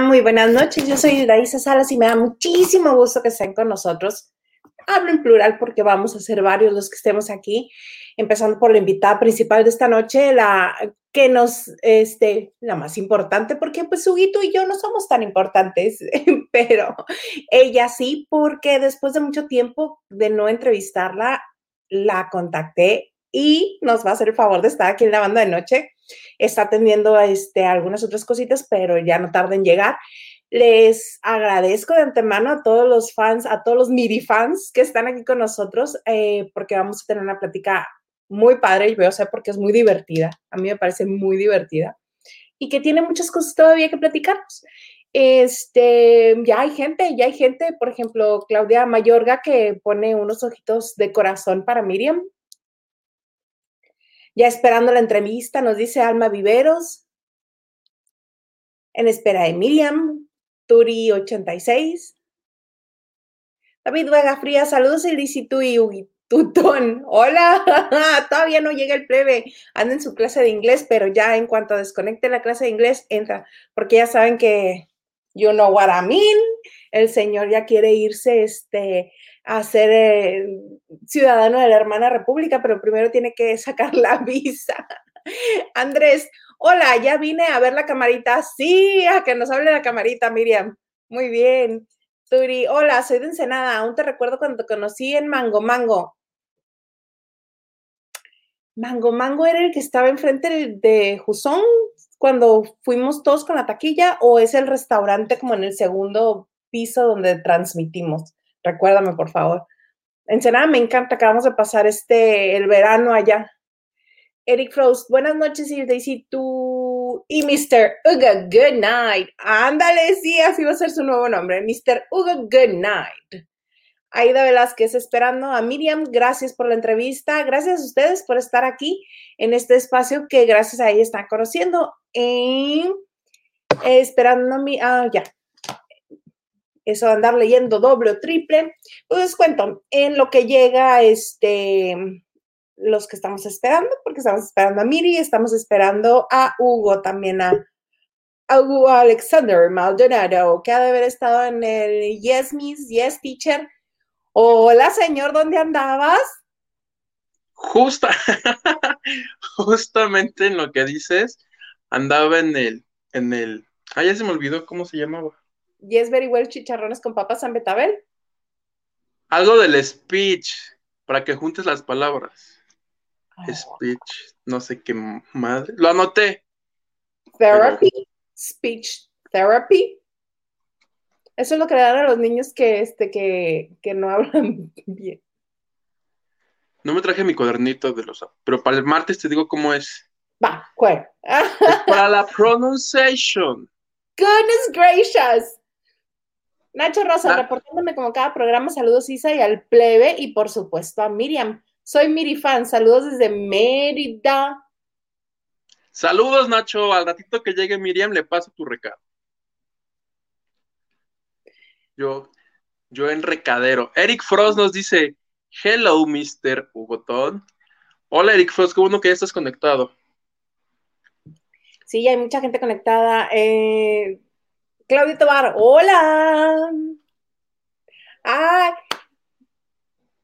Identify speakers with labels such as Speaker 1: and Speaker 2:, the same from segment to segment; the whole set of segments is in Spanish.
Speaker 1: Muy buenas noches. Yo soy Raíza Salas y me da muchísimo gusto que estén con nosotros. Hablo en plural porque vamos a ser varios los que estemos aquí, empezando por la invitada principal de esta noche, la que nos, este, la más importante, porque pues Huguito y yo no somos tan importantes, pero ella sí, porque después de mucho tiempo de no entrevistarla, la contacté y nos va a hacer el favor de estar aquí en la banda de noche. Está atendiendo este, algunas otras cositas, pero ya no tarda en llegar. Les agradezco de antemano a todos los fans, a todos los MIDI fans que están aquí con nosotros, eh, porque vamos a tener una plática muy padre y veo sé porque es muy divertida. A mí me parece muy divertida y que tiene muchas cosas todavía que platicarnos. Este, ya hay gente, ya hay gente, por ejemplo, Claudia Mayorga que pone unos ojitos de corazón para Miriam. Ya esperando la entrevista, nos dice Alma Viveros. En espera de Miriam, Turi86. David Vega Fría, saludos Ilícito y Tutón. Hola, todavía no llega el plebe. Anda en su clase de inglés, pero ya en cuanto desconecte la clase de inglés, entra. Porque ya saben que you know what I mean. El señor ya quiere irse este, a ser eh, ciudadano de la hermana república, pero primero tiene que sacar la visa. Andrés, hola, ya vine a ver la camarita. Sí, a que nos hable la camarita, Miriam. Muy bien. Turi, hola, soy de Ensenada. Aún te recuerdo cuando te conocí en Mango Mango. Mango Mango era el que estaba enfrente de Jusón cuando fuimos todos con la taquilla o es el restaurante como en el segundo piso donde transmitimos. Recuérdame, por favor. Ensenada, me encanta, acabamos de pasar este, el verano allá. Eric Frost, buenas noches, y Daisy, tú y Mr. Uga Good Night. Ándale, sí, así va a ser su nuevo nombre, Mr. Uga Good Night. Aida Velázquez, esperando a Miriam, gracias por la entrevista, gracias a ustedes por estar aquí en este espacio que gracias a ella están conociendo. Y esperando a mi, ah, ya, eso de andar leyendo doble o triple, pues cuento, en lo que llega este, los que estamos esperando, porque estamos esperando a Miri, estamos esperando a Hugo, también a, Hugo Alexander Maldonado, que ha de haber estado en el Yes Miss, Yes Teacher. Hola, señor, ¿dónde andabas?
Speaker 2: Justa, justamente en lo que dices, andaba en el, en el, ah, ya se me olvidó cómo se llamaba.
Speaker 1: Yes Very Well Chicharrones con papas San Betabel.
Speaker 2: Algo del speech, para que juntes las palabras. Ah. Speech, no sé qué madre. Lo anoté.
Speaker 1: Therapy, speech therapy. Eso es lo que le dan a los niños que, este, que, que no hablan bien.
Speaker 2: No me traje mi cuadernito de los... Pero para el martes te digo cómo es.
Speaker 1: Va, ¿cuál?
Speaker 2: para la pronunciation.
Speaker 1: Goodness gracious. Nacho Rosa, reportándome como cada programa, saludos Isa y al plebe y por supuesto a Miriam. Soy Miri fan, saludos desde Mérida.
Speaker 2: Saludos Nacho, al ratito que llegue Miriam le paso tu recado. Yo, yo en recadero. Eric Frost nos dice, hello Mr. Hugotón. Hola Eric Frost, qué bueno que ya estás conectado.
Speaker 1: Sí, hay mucha gente conectada. Eh, Claudio Tobar, hola. Ah,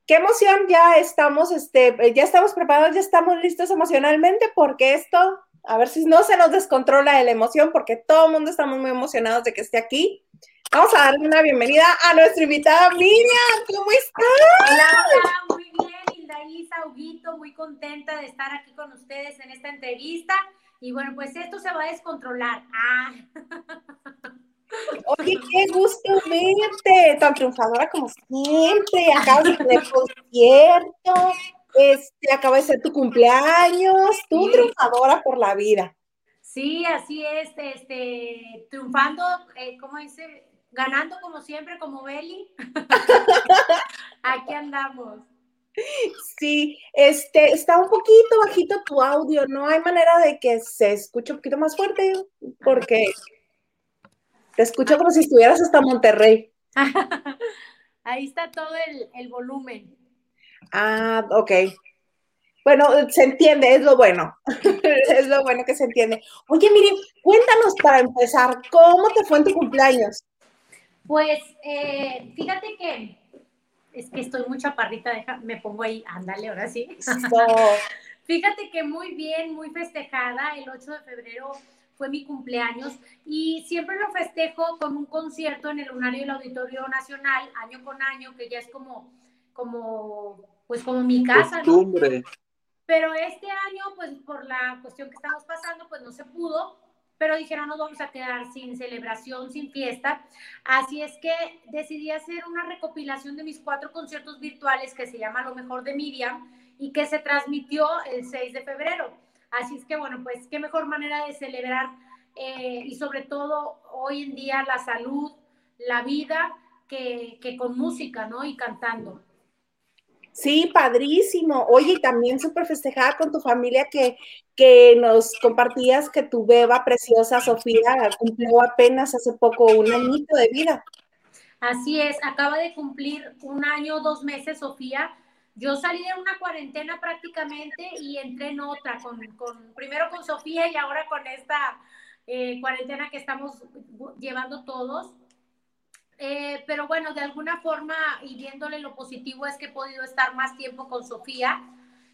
Speaker 1: qué emoción, ya estamos, este, ya estamos preparados, ya estamos listos emocionalmente porque esto, a ver si no se nos descontrola la emoción porque todo el mundo estamos muy emocionados de que esté aquí. Vamos a darle una bienvenida a nuestra invitada Miriam, ¿cómo estás?
Speaker 3: Hola, hola, muy bien, Hilda Isa, Huguito, muy contenta de estar aquí con ustedes en esta entrevista. Y bueno, pues esto se va a descontrolar. Ah.
Speaker 1: Oye, qué gusto verte, tan triunfadora como siempre. Acabas de tener concierto, este, acaba de ser tu cumpleaños, tú triunfadora por la vida.
Speaker 3: Sí, así es, este, triunfando, eh, ¿cómo dice? Ganando como siempre, como Beli. Aquí andamos.
Speaker 1: Sí, este, está un poquito bajito tu audio, no hay manera de que se escuche un poquito más fuerte, porque te escucho como si estuvieras hasta Monterrey.
Speaker 3: Ahí está todo el, volumen.
Speaker 1: Ah, ok. Bueno, se entiende, es lo bueno. es lo bueno que se entiende. Oye, Miri, cuéntanos para empezar, ¿cómo te fue en tu cumpleaños?
Speaker 3: Pues eh, fíjate que es que estoy muy chaparrita, deja, me pongo ahí, ándale, ahora sí. fíjate que muy bien, muy festejada. El 8 de febrero fue mi cumpleaños y siempre lo festejo con un concierto en el Lunario del Auditorio Nacional, año con año, que ya es como, como, pues como mi casa.
Speaker 2: Costumbre.
Speaker 3: Pero este año, pues por la cuestión que estamos pasando, pues no se pudo, pero dijeron, nos vamos a quedar sin celebración, sin fiesta. Así es que decidí hacer una recopilación de mis cuatro conciertos virtuales que se llama Lo mejor de Miriam y que se transmitió el 6 de febrero. Así es que, bueno, pues qué mejor manera de celebrar eh, y sobre todo hoy en día la salud, la vida, que, que con música, ¿no? Y cantando.
Speaker 1: Sí, padrísimo. Oye, también súper festejada con tu familia que, que nos compartías que tu beba preciosa Sofía cumplió apenas hace poco un añito de vida.
Speaker 3: Así es, acaba de cumplir un año, dos meses, Sofía. Yo salí de una cuarentena prácticamente y entré en otra, con, con primero con Sofía y ahora con esta eh, cuarentena que estamos llevando todos. Eh, pero bueno, de alguna forma y viéndole lo positivo es que he podido estar más tiempo con Sofía,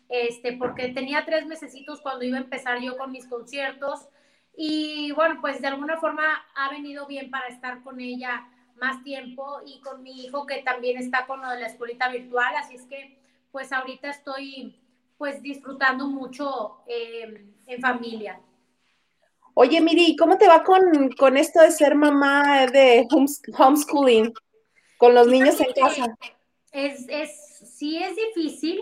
Speaker 3: este, porque tenía tres mesecitos cuando iba a empezar yo con mis conciertos y bueno, pues de alguna forma ha venido bien para estar con ella más tiempo y con mi hijo que también está con lo de la escuelita virtual, así es que pues ahorita estoy pues disfrutando mucho eh, en familia.
Speaker 1: Oye, Miri, ¿cómo te va con, con esto de ser mamá de homeschooling con los niños en casa?
Speaker 3: Es, es, sí es difícil,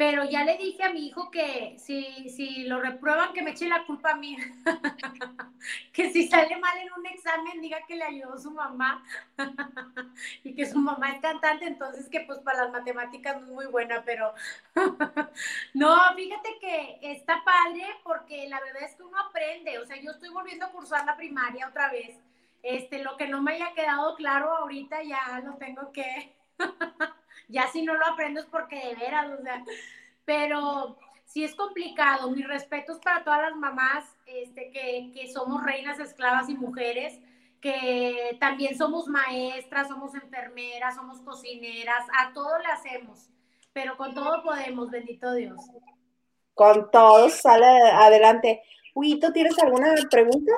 Speaker 3: pero ya le dije a mi hijo que si, si lo reprueban, que me eche la culpa a mí. que si sale mal en un examen, diga que le ayudó su mamá. y que su mamá es cantante, entonces que pues para las matemáticas no es muy buena, pero no, fíjate que está padre porque la verdad es que uno aprende. O sea, yo estoy volviendo a cursar la primaria otra vez. Este, lo que no me haya quedado claro ahorita ya lo tengo que ya si no lo aprendo es porque de veras, o sea, pero sí es complicado. Mis respetos para todas las mamás este, que, que somos reinas, esclavas y mujeres, que también somos maestras, somos enfermeras, somos cocineras, a todo le hacemos, pero con todo podemos, bendito Dios.
Speaker 1: Con todo sale adelante. ¿tú ¿tienes alguna pregunta?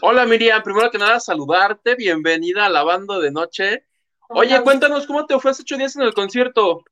Speaker 2: Hola Miriam, primero que nada saludarte, bienvenida a la banda de noche. Oye, cuéntanos cómo te fue hace ocho días en el concierto.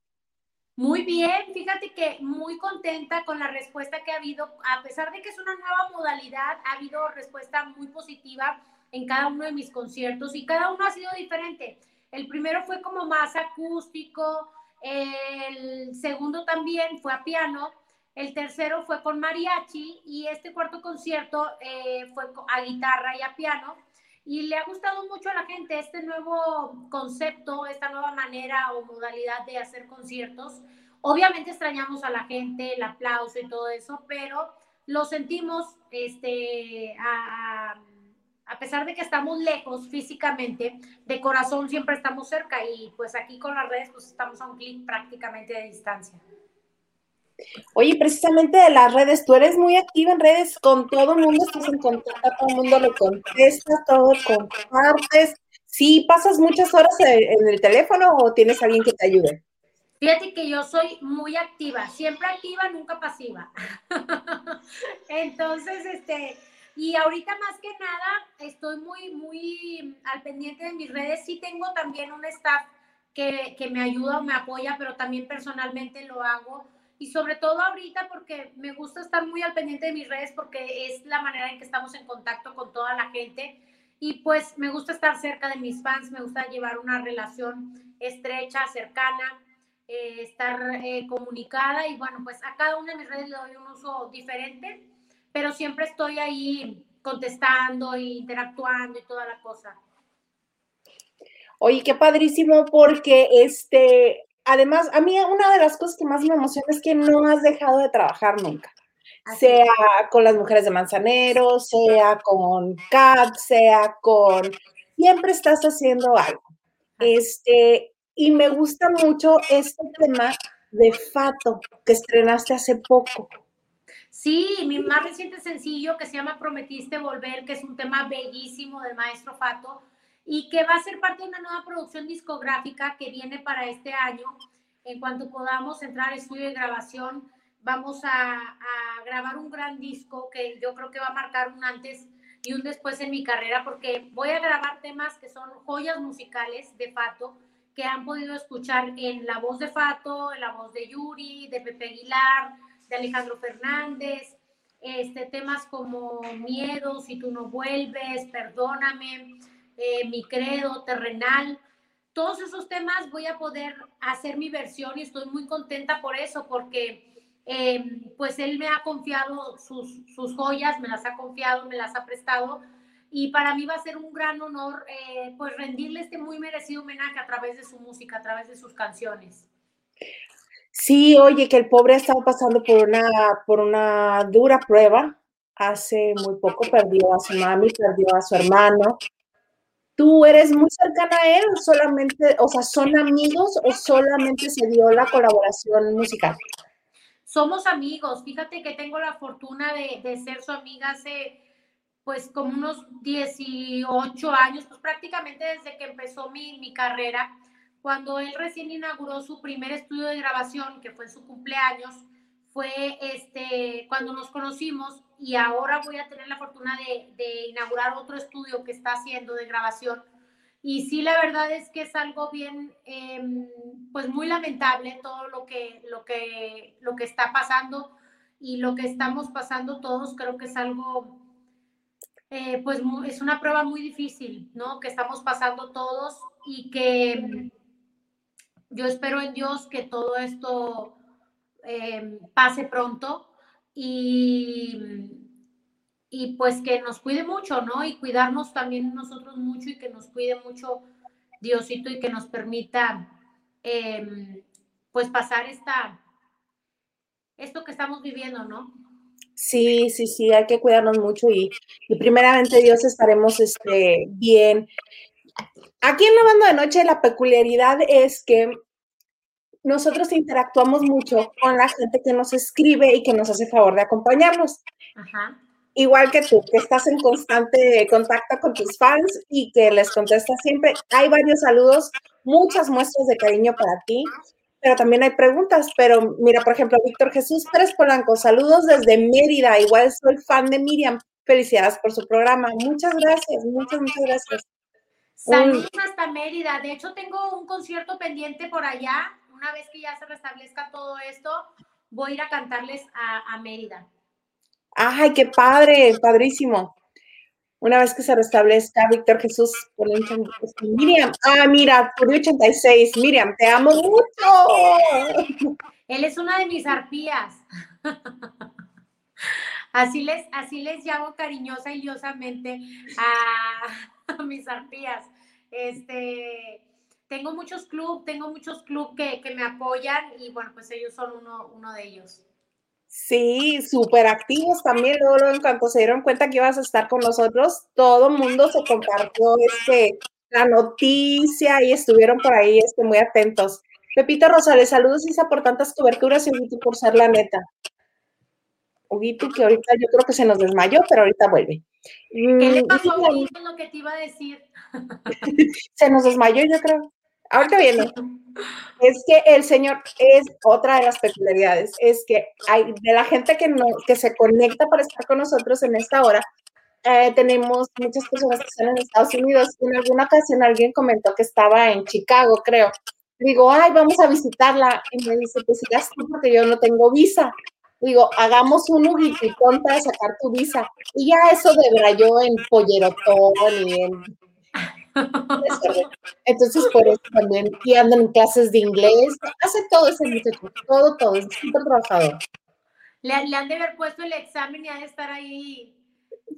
Speaker 3: Muy bien, fíjate que muy contenta con la respuesta que ha habido, a pesar de que es una nueva modalidad, ha habido respuesta muy positiva en cada uno de mis conciertos y cada uno ha sido diferente. El primero fue como más acústico, el segundo también fue a piano, el tercero fue con mariachi y este cuarto concierto eh, fue a guitarra y a piano y le ha gustado mucho a la gente este nuevo concepto, esta nueva manera o modalidad de hacer conciertos. Obviamente extrañamos a la gente, el aplauso y todo eso, pero lo sentimos, este, a, pesar de que estamos lejos físicamente, de corazón siempre estamos cerca y pues aquí con las redes pues estamos a un clic prácticamente de distancia.
Speaker 1: Oye, precisamente de las redes, tú eres muy activa en redes, con todo el mundo estás en contacto, todo el mundo lo contesta, todo compartes. ¿Sí pasas muchas horas en el teléfono o tienes alguien que te ayude?
Speaker 3: Fíjate que yo soy muy activa, siempre activa, nunca pasiva. Entonces, este, y ahorita más que nada estoy muy, muy al pendiente de mis redes. Sí tengo también un staff que, que me ayuda o me apoya, pero también personalmente lo hago y sobre todo ahorita porque me gusta estar muy al pendiente de mis redes porque es la manera en que estamos en contacto con toda la gente y pues me gusta estar cerca de mis fans, me gusta llevar una relación estrecha, cercana, eh, estar eh, comunicada y bueno, pues a cada una de mis redes le doy un uso diferente, pero siempre estoy ahí contestando e interactuando y toda la cosa.
Speaker 1: Oye, qué padrísimo porque este, además, a mí una de las cosas que más me emociona es que no has dejado de trabajar nunca. Sea con las mujeres de Manzanero, sea con CAP, sea con... Siempre estás haciendo algo. Este, y me gusta mucho este tema de Fato que estrenaste hace poco.
Speaker 3: Sí, mi más reciente sencillo que se llama Prometiste Volver, que es un tema bellísimo del maestro Fato y que va a ser parte de una nueva producción discográfica que viene para este año. En cuanto podamos entrar al estudio de grabación, vamos a, a grabar un gran disco que yo creo que va a marcar un antes y un después en mi carrera porque voy a grabar temas que son joyas musicales de Fato que han podido escuchar en la voz de Fato, en la voz de Yuri, de Pepe Aguilar, de Alejandro Fernández, este, temas como Miedo, Si tú no vuelves, Perdóname, eh, Mi credo, Terrenal. Todos esos temas voy a poder hacer mi versión y estoy muy contenta por eso, porque eh, pues él me ha confiado sus, sus, joyas, me las ha confiado, me las ha prestado y para mí va a ser un gran honor eh, pues rendirle este muy merecido homenaje a través de su música, a través de sus canciones.
Speaker 1: Sí, oye, que el pobre ha estado pasando por una, por una dura prueba. Hace muy poco perdió a su mami, perdió a su hermano. ¿Tú eres muy cercana a él solamente, o sea, son amigos o solamente se dio la colaboración musical?
Speaker 3: Somos amigos. Fíjate que tengo la fortuna de, de ser su amiga hace pues como unos 18 años, pues prácticamente desde que empezó mi, mi carrera, cuando él recién inauguró su primer estudio de grabación, que fue su cumpleaños, fue este, cuando nos conocimos y ahora voy a tener la fortuna de, inaugurar otro estudio que está haciendo de grabación. Y sí, la verdad es que es algo bien, eh, pues muy lamentable todo lo que, lo, que, lo que está pasando y lo que estamos pasando todos. Creo que es algo eh, pues es una prueba muy difícil, ¿no? Que estamos pasando todos y que yo espero en Dios que todo esto eh, pase pronto y, y pues que nos cuide mucho, ¿no? Y cuidarnos también nosotros mucho y que nos cuide mucho Diosito y que nos permita eh, pues pasar esta, esto que estamos viviendo, ¿no?
Speaker 1: Sí, sí, sí, hay que cuidarnos mucho y, y primeramente Dios estaremos este, bien. Aquí en la banda de noche la peculiaridad es que nosotros interactuamos mucho con la gente que nos escribe y que nos hace favor de acompañarnos. Ajá. Igual que tú, que estás en constante contacto con tus fans y que les contestas siempre. Hay varios saludos, muchas muestras de cariño para ti pero también hay preguntas. Pero mira, por ejemplo, Víctor Jesús Pérez Polanco, saludos desde Mérida. Igual soy fan de Miriam. Felicidades por su programa. Muchas gracias, muchas, muchas gracias.
Speaker 3: Saludos hasta Mérida. De hecho, tengo un concierto pendiente por allá. Una vez que ya se restablezca todo esto, voy a ir a cantarles a, a Mérida.
Speaker 1: Ay, qué padre, padrísimo una vez que se restablezca Víctor Jesús Miriam, ah, mira, por 86, Miriam, te amo mucho.
Speaker 3: Él es una de mis arpías. Así les, así les llamo cariñosa y liosamente a, mis arpías. Este, tengo muchos clubes, tengo muchos clubes que, que, me apoyan y bueno, pues ellos son uno, uno de ellos.
Speaker 1: Sí, súper activos también. Luego, en cuanto se dieron cuenta que ibas a estar con nosotros, todo el mundo se compartió este, la noticia y estuvieron por ahí este, muy atentos. Pepito Rosales, saludos Isa por tantas coberturas y Huguito por ser la neta. Huguito, que ahorita yo creo que se nos desmayó, pero ahorita vuelve.
Speaker 3: ¿Qué le mm, pasó a lo que te iba a decir?
Speaker 1: se nos desmayó, yo creo. Ahorita viene. Es que el Señor es otra de las peculiaridades, es que hay de la gente que, no, que se conecta para estar con nosotros en esta hora, eh, tenemos muchas personas que están en Estados Unidos. En alguna ocasión alguien comentó que estaba en Chicago, creo. Digo, ay, vamos a visitarla. Y me dice, pues ya estoy porque yo no tengo visa. Digo, hagamos un ugipitón para sacar tu visa. Y ya eso de yo en Pollerotón y en entonces, por eso también, y andan en clases de inglés, hace todo ese muchacho, todo, todo, es súper trabajador.
Speaker 3: Le, le, han de haber puesto el examen y ha de estar ahí.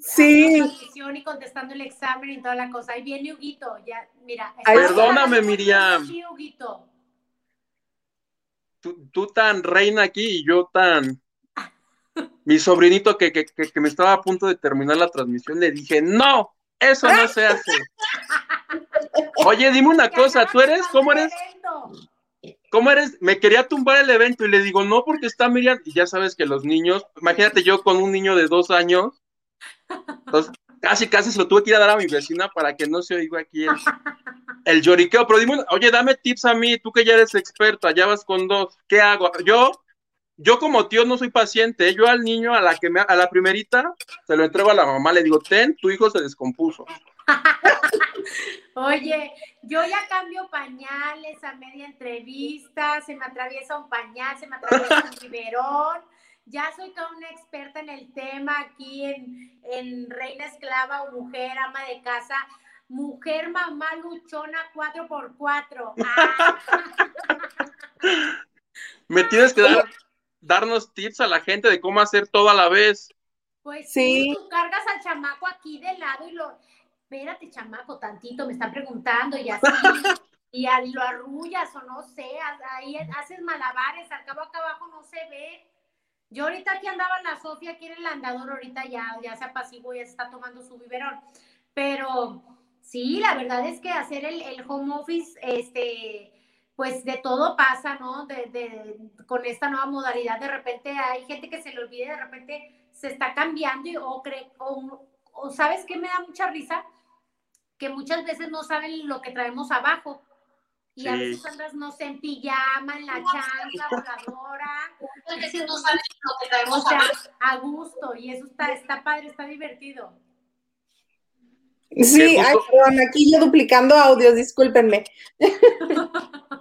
Speaker 1: Sí.
Speaker 3: Y contestando el examen y toda la cosa. Ahí viene Huguito, ya, mira.
Speaker 2: Perdóname, Miriam. Sí, Huguito. Tú, tú, tan reina aquí y yo tan. Mi sobrinito que, que, que, que me estaba a punto de terminar la transmisión, le dije, no, eso no se hace. Oye, dime una cosa, ¿tú eres? ¿Cómo eres? ¿cómo eres? Me quería tumbar el evento y le digo, no, porque está Miriam. Y ya sabes que los niños, imagínate yo con un niño de dos años, entonces casi, casi se lo tuve que ir a dar a mi vecina para que no se oiga aquí el, el lloriqueo. Pero dime, oye, dame tips a mí, tú que ya eres experto, allá vas con dos, ¿qué hago? Yo, yo como tío no soy paciente, yo al niño, a la que me, a la primerita, se lo entrego a la mamá, le digo, ten, tu hijo se descompuso.
Speaker 3: Oye, yo ya cambio pañales a media entrevista, se me atraviesa un pañal, se me atraviesa un biberón. Ya soy toda una experta en el tema aquí en, en Reina Esclava o Mujer, ama de casa. Mujer, mamá, luchona, 4x4. Ah.
Speaker 2: Me tienes que dar, darnos tips a la gente de cómo hacer todo a la vez.
Speaker 3: Pues sí, tú cargas al chamaco aquí de lado y lo, espérate, chamaco, tantito, me están preguntando y así, y lo arrullas o no sé, ahí haces malabares, al cabo acá abajo no se ve. Yo ahorita aquí andaba la Sofía, aquí en el andador, ahorita ya, ya se apaciguó, ya se está tomando su biberón, pero sí, la verdad es que hacer el, el home office, este, pues de todo pasa, ¿no? De, de, con esta nueva modalidad, de repente hay gente que se le olvide, de repente se está cambiando y, o, cree, o, o sabes qué me da mucha risa, que muchas veces no saben lo que traemos abajo. Y a veces andas, no sé, en pijama, en la chancla, voladora. Muchas veces no saben lo que traemos abajo. A gusto, y eso está, está padre, está divertido.
Speaker 1: Sí, ay, perdón, aquí yo duplicando audios, discúlpenme.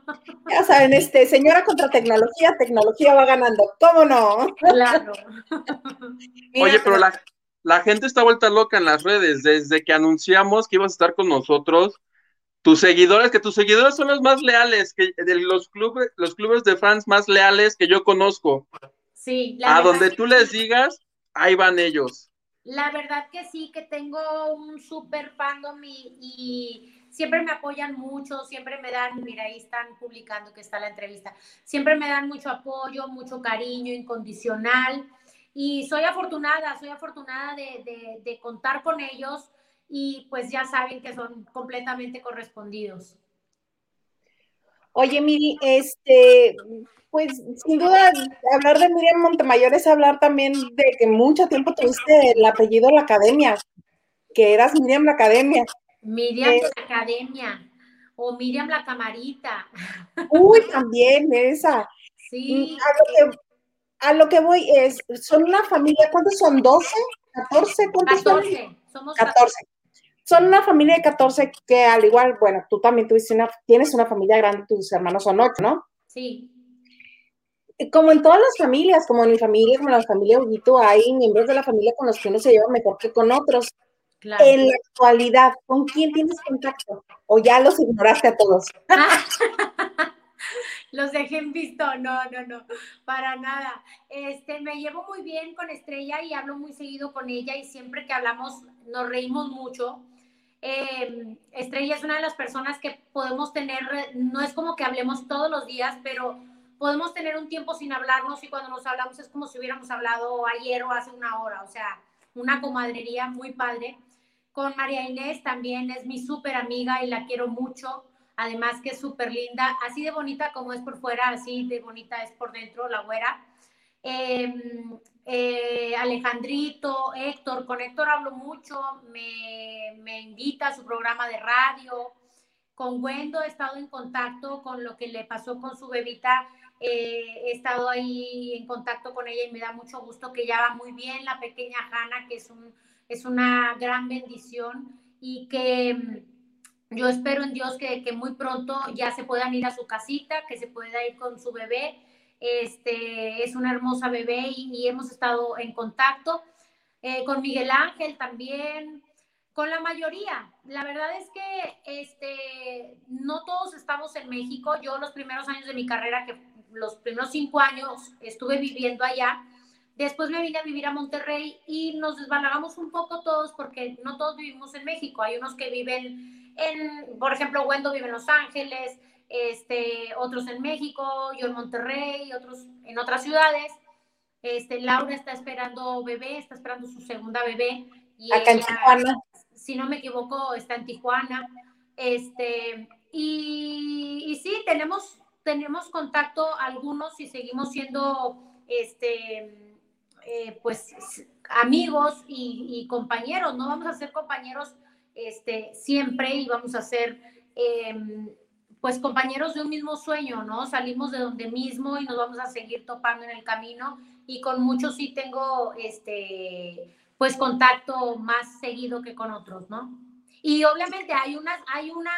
Speaker 1: ya saben, este, señora contra tecnología, tecnología va ganando, ¿cómo no?
Speaker 3: Claro.
Speaker 2: Oye, pero la, la gente está vuelta loca en las redes desde que anunciamos que ibas a estar con nosotros. Tus seguidores, que tus seguidores son los más leales, que de los clubes, los clubes de fans más leales que yo conozco.
Speaker 3: Sí.
Speaker 2: a donde tú les digas, ahí van ellos.
Speaker 3: La verdad que sí, que tengo un súper fandom y, y, siempre me apoyan mucho, siempre me dan, mira, ahí están publicando que está la entrevista, siempre me dan mucho apoyo, mucho cariño incondicional y soy afortunada, soy afortunada de, de, contar con ellos y pues ya saben que son completamente correspondidos.
Speaker 1: Oye, Miri, este, pues sin duda hablar de Miriam Montemayor es hablar también de que mucho tiempo tuviste el apellido La Academia, que eras Miriam La Academia.
Speaker 3: Miriam La Academia o Miriam La Camarita.
Speaker 1: Uy, también esa.
Speaker 3: Sí.
Speaker 1: A lo que, a lo que voy es, son una familia, ¿cuántos son? ¿12? ¿14? ¿Cuántos
Speaker 3: 14,
Speaker 1: son?
Speaker 3: somos
Speaker 1: 14. Son una familia de 14 que al igual, bueno, tú también tuviste una, tienes una familia grande, tus hermanos son 8, ¿no?
Speaker 3: Sí.
Speaker 1: Como en todas las familias, como en mi familia, como en la familia Huguito, hay miembros de la familia con los que uno se lleva mejor que con otros.
Speaker 3: Claro.
Speaker 1: En la actualidad, ¿con quién tienes contacto? ¿O ya los ignoraste a todos?
Speaker 3: los dejé en visto, no, no, no, para nada. Este, me llevo muy bien con Estrella y hablo muy seguido con ella y siempre que hablamos nos reímos mucho. Eh, Estrella es una de las personas que podemos tener, no es como que hablemos todos los días, pero podemos tener un tiempo sin hablarnos y cuando nos hablamos es como si hubiéramos hablado ayer o hace una hora, o sea, una comadrería muy padre. Con María Inés también es mi súper amiga y la quiero mucho además que es súper linda, así de bonita como es por fuera, así de bonita es por dentro, la güera. Eh, eh, Alejandrito, Héctor, con Héctor hablo mucho, me, me, invita a su programa de radio. Con Wendo he estado en contacto con lo que le pasó con su bebita, eh, he estado ahí en contacto con ella y me da mucho gusto que ya va muy bien la pequeña Hanna, que es, un, es una gran bendición y que yo espero en Dios que, que, muy pronto ya se puedan ir a su casita, que se pueda ir con su bebé. Este, es una hermosa bebé y, y hemos estado en contacto. Eh, con Miguel Ángel también, con la mayoría. La verdad es que este, no todos estamos en México. Yo los primeros años de mi carrera, que los primeros cinco años estuve viviendo allá, después me vine a vivir a Monterrey y nos desbalagamos un poco todos porque no todos vivimos en México. Hay unos que viven en, por ejemplo, Wendo vive en Los Ángeles, este, otros en México, yo en Monterrey, otros en otras ciudades. Este, Laura está esperando bebé, está esperando su segunda bebé.
Speaker 1: Y Acá ella, en Tijuana.
Speaker 3: Si no me equivoco, está en Tijuana. Este, y, y sí, tenemos, tenemos contacto algunos y seguimos siendo, este, eh, pues, amigos y, compañeros, no vamos a ser compañeros este, siempre y vamos a ser, em, pues, compañeros de un mismo sueño, ¿no? Salimos de donde mismo y nos vamos a seguir topando en el camino y con muchos sí tengo, este, pues, contacto más seguido que con otros, ¿no? Y obviamente hay una, hay una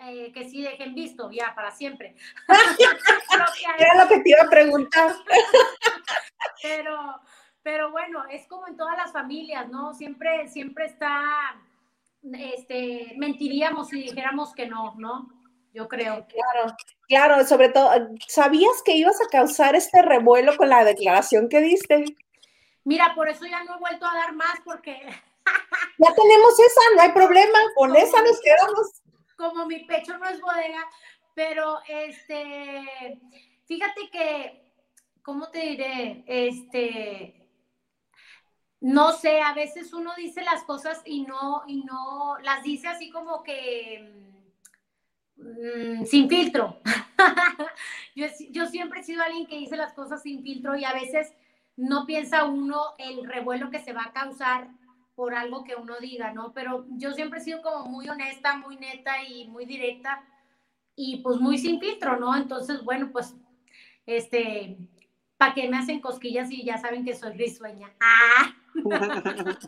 Speaker 3: eh, que sí dejen visto ya para siempre.
Speaker 1: Era lo que te iba a preguntar.
Speaker 3: pero, pero bueno, es como en todas las familias, ¿no? Siempre, siempre está, este, mentiríamos si dijéramos que no, ¿no? Yo creo.
Speaker 1: Claro, claro, sobre todo, ¿sabías que ibas a causar este revuelo con la declaración que diste?
Speaker 3: Mira, por eso ya no he vuelto a dar más porque
Speaker 1: ya tenemos esa, no hay problema, con esa nos quedamos.
Speaker 3: Como mi pecho no es bodega, pero este, fíjate que, ¿cómo te diré? Este, no sé, a veces uno dice las cosas y no, y no, las dice así como que mm, sin filtro. yo, yo siempre he sido alguien que dice las cosas sin filtro y a veces no piensa uno el revuelo que se va a causar por algo que uno diga, ¿no? Pero yo siempre he sido como muy honesta, muy neta y muy directa y pues muy sin filtro, ¿no? Entonces, bueno, pues, este, ¿para qué me hacen cosquillas y ya saben que soy risueña? ¡Ah!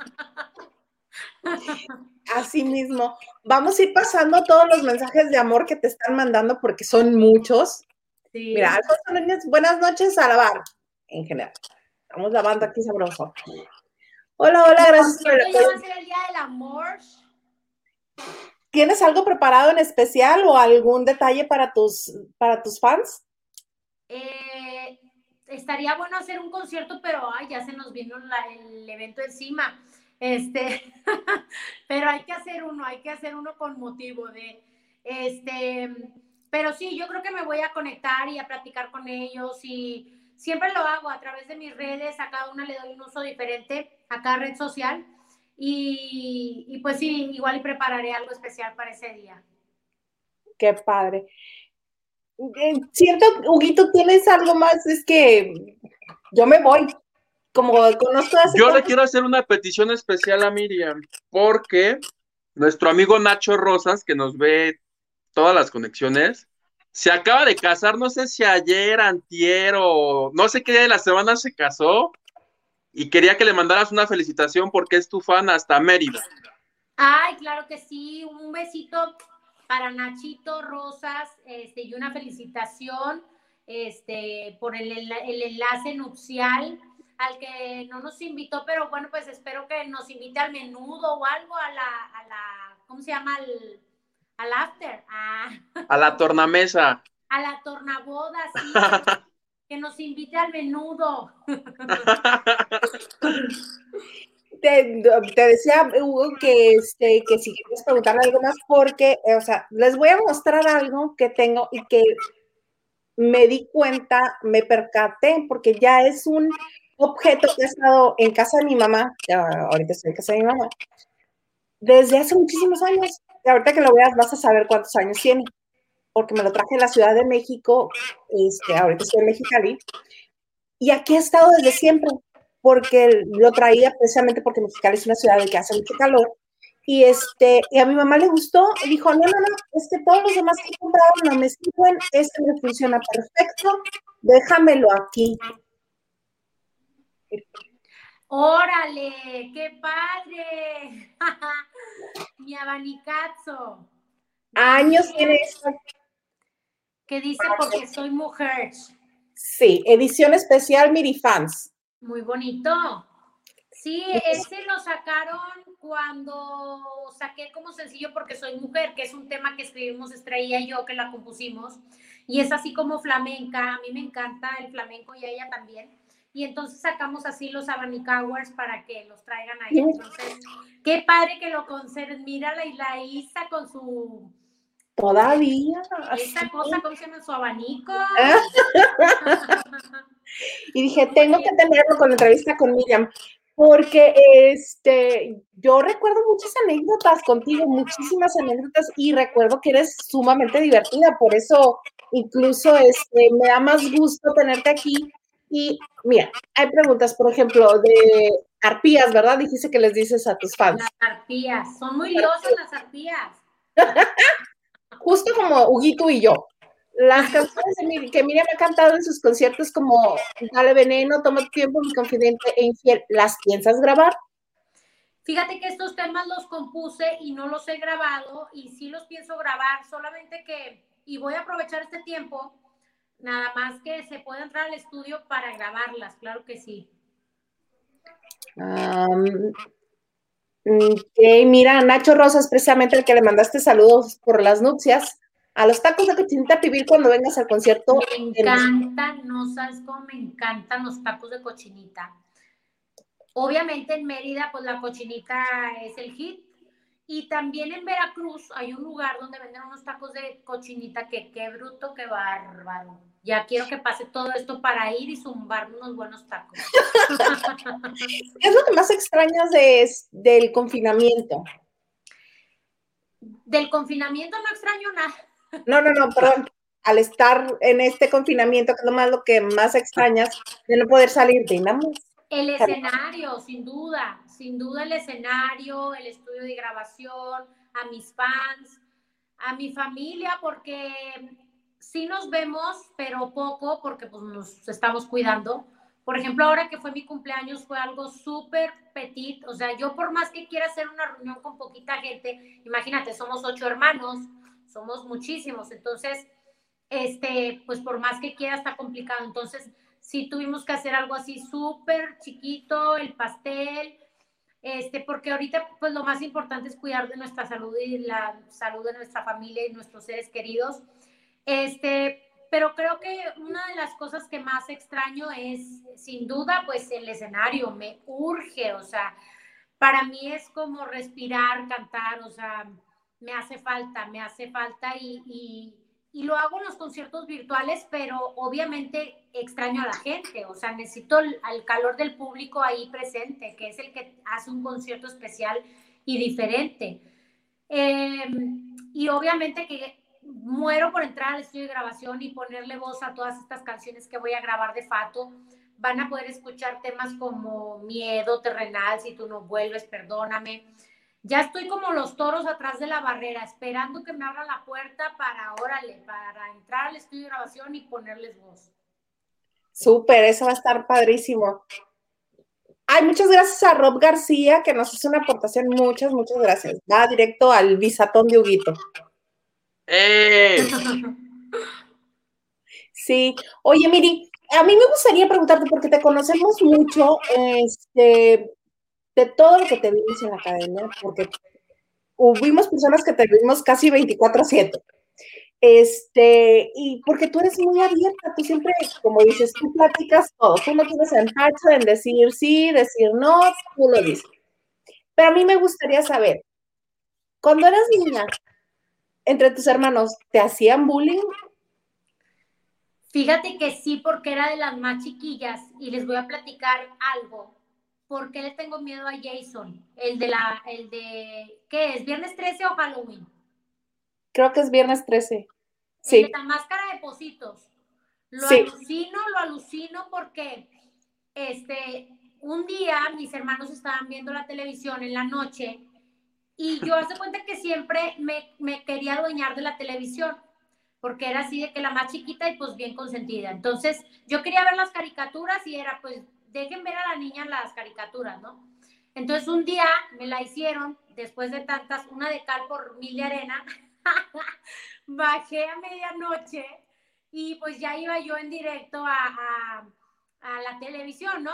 Speaker 1: Así mismo. Vamos a ir pasando todos los mensajes de amor que te están mandando porque son muchos. Sí. Mira, buenas noches a lavar, en general. Estamos lavando aquí sabroso. Hola, hola, gracias
Speaker 3: por el... va a ser el Día del Amor?
Speaker 1: ¿Tienes algo preparado en especial o algún detalle para tus, para tus fans?
Speaker 3: Eh, estaría bueno hacer un concierto, pero ay, ya se nos vino el evento encima. Este, pero hay que hacer uno, hay que hacer uno con motivo de, este, pero sí, yo creo que me voy a conectar y a platicar con ellos y siempre lo hago a través de mis redes, a cada una le doy un uso diferente a cada red social y, pues sí, igual y prepararé algo especial para ese día.
Speaker 1: Qué padre. Eh, siento, Huguito, tienes algo más, es que yo me voy. Como conozco a
Speaker 2: Yo le quiero hacer una petición especial a Miriam, porque nuestro amigo Nacho Rosas, que nos ve todas las conexiones, se acaba de casar, no sé si ayer, antier o no sé qué día de la semana se casó y quería que le mandaras una felicitación porque es tu fan hasta Mérida.
Speaker 3: Ay, claro que sí, un besito para Nachito Rosas este, y una felicitación este, por el, el enlace nupcial al que no nos invitó, pero bueno, pues espero que nos invite al menudo o algo, a la, a la ¿cómo se llama? Al, al after. Ah.
Speaker 2: A la tornamesa.
Speaker 3: A la tornaboda, sí. que nos invite al menudo.
Speaker 1: Te, decía, Hugo, que, este, que si quieres preguntarle algo más, porque, eh, o sea, les voy a mostrar algo que tengo y que me di cuenta, me percaté, porque ya es un objeto que ha estado en casa de mi mamá, ahorita estoy en casa de mi mamá, desde hace muchísimos años ahorita que lo veas vas a saber cuántos años tiene, porque me lo traje en la Ciudad de México, este, ahorita estoy en Mexicali, y aquí he estado desde siempre, porque lo traía precisamente porque Mexicali es una ciudad en que hace mucho calor, y este, y a mi mamá le gustó, y dijo, no, no, no, es que todos los demás que he comprado no me sirven, este me funciona perfecto, déjamelo aquí.
Speaker 3: Órale, qué padre. Mi abanicazo.
Speaker 1: Años tiene eso.
Speaker 3: Que dice porque soy mujer.
Speaker 1: Sí, edición especial Mirifans.
Speaker 3: Muy bonito. Sí, ese lo sacaron cuando saqué como sencillo porque soy mujer, que es un tema que escribimos Estrella y yo, que la compusimos. Y es así como flamenca. A mí me encanta el flamenco y a ella también y entonces sacamos así los abanicowers para que los traigan ahí. Entonces, qué padre que lo conserven. Mírala y la Isa con su...
Speaker 1: Todavía.
Speaker 3: Esa cosa, ¿cómo se llama? Su abanico.
Speaker 1: y dije, tengo que tenerlo con la entrevista con Miriam, porque este, yo recuerdo muchas anécdotas contigo, muchísimas anécdotas, y recuerdo que eres sumamente divertida, por eso incluso este, me da más gusto tenerte aquí. Y mira, hay preguntas, por ejemplo, de arpías, ¿verdad? Dijiste que les dices a tus fans.
Speaker 3: Las arpías, son muy liosas las arpías.
Speaker 1: Justo como Huguito y yo. Las canciones que Miriam ha cantado en sus conciertos como Dale Veneno, Toma Tiempo, Mi Confidente e Infiel, ¿las piensas grabar?
Speaker 3: Fíjate que estos temas los compuse y no los he grabado y sí los pienso grabar, solamente que, y voy a aprovechar este tiempo, nada más que se puede entrar al estudio para grabarlas, claro que sí.
Speaker 1: Um, mira, Nacho Rosas, precisamente el que le mandaste saludos por las nupcias, a los tacos de cochinita pibil cuando vengas al concierto.
Speaker 3: Me encantan, no sabes cómo me encantan los tacos de cochinita. Obviamente en Mérida, pues la cochinita es el hit. Y también en Veracruz hay un lugar donde venden unos tacos de cochinita que qué bruto, qué bárbaro. Ya quiero que pase todo esto para ir y zumbar unos buenos tacos.
Speaker 1: ¿Qué es lo que más extrañas de, del confinamiento?
Speaker 3: Del confinamiento no extraño nada.
Speaker 1: No, no, no, perdón. Al estar en este confinamiento, que es lo más lo que más extrañas de no poder salir, de
Speaker 3: el escenario, sin duda, sin duda el escenario, el estudio de grabación, a mis fans, a mi familia, porque sí nos vemos, pero poco, porque pues nos estamos cuidando. Por ejemplo, ahora que fue mi cumpleaños fue algo súper petit, o sea, yo por más que quiera hacer una reunión con poquita gente, imagínate, somos ocho hermanos, somos muchísimos, entonces, este, pues por más que quiera está complicado, entonces sí tuvimos que hacer algo así súper chiquito, el pastel, este, porque ahorita pues lo más importante es cuidar de nuestra salud y la salud de nuestra familia y nuestros seres queridos. Este, pero creo que una de las cosas que más extraño es, sin duda, pues el escenario, me urge, o sea, para mí es como respirar, cantar, o sea, me hace falta, me hace falta y y lo hago en los conciertos virtuales, pero obviamente extraño a la gente, o sea, necesito el, calor del público ahí presente, que es el que hace un concierto especial y diferente. Em, y obviamente que muero por entrar al estudio de grabación y ponerle voz a todas estas canciones que voy a grabar de Fato. Van a poder escuchar temas como Miedo Terrenal, Si tú no vuelves, perdóname ya estoy como los toros atrás de la barrera, esperando que me abran la puerta para, órale, para entrar al estudio de grabación y ponerles voz.
Speaker 1: Súper, eso va a estar padrísimo. Ay, muchas gracias a Rob García, que nos hizo una aportación. Muchas, muchas gracias. Va directo al bisatón de Huguito. ¡Eh! Sí. Oye, Miri, a mí me gustaría preguntarte, porque te conocemos mucho, este, de todo lo que te vimos en la academia, porque hubimos personas que te vimos casi 24/7. Este, y porque tú eres muy abierta, tú siempre, como dices, tú platicas todo, tú no tienes empacho en decir sí, decir no, tú lo dices. Pero a mí me gustaría saber, cuando eras niña, entre tus hermanos, ¿te hacían bullying?
Speaker 3: Fíjate que sí, porque era de las más chiquillas y les voy a platicar algo. ¿Por qué le tengo miedo a Jason? El de la, el de, ¿qué es? ¿Viernes 13 o Halloween?
Speaker 1: Creo que es viernes 13. Sí.
Speaker 3: El de la máscara de positos. Lo alucino, lo alucino porque este, un día mis hermanos estaban viendo la televisión en la noche y yo hace cuenta que siempre me, me quería adueñar de la televisión porque era así de que la más chiquita y pues bien consentida. Entonces yo quería ver las caricaturas y era pues dejen ver a la niña las caricaturas, ¿no? Entonces un día me la hicieron, después de tantas, una de cal por mil arena, bajé a medianoche y pues ya iba yo en directo a, la televisión, ¿no?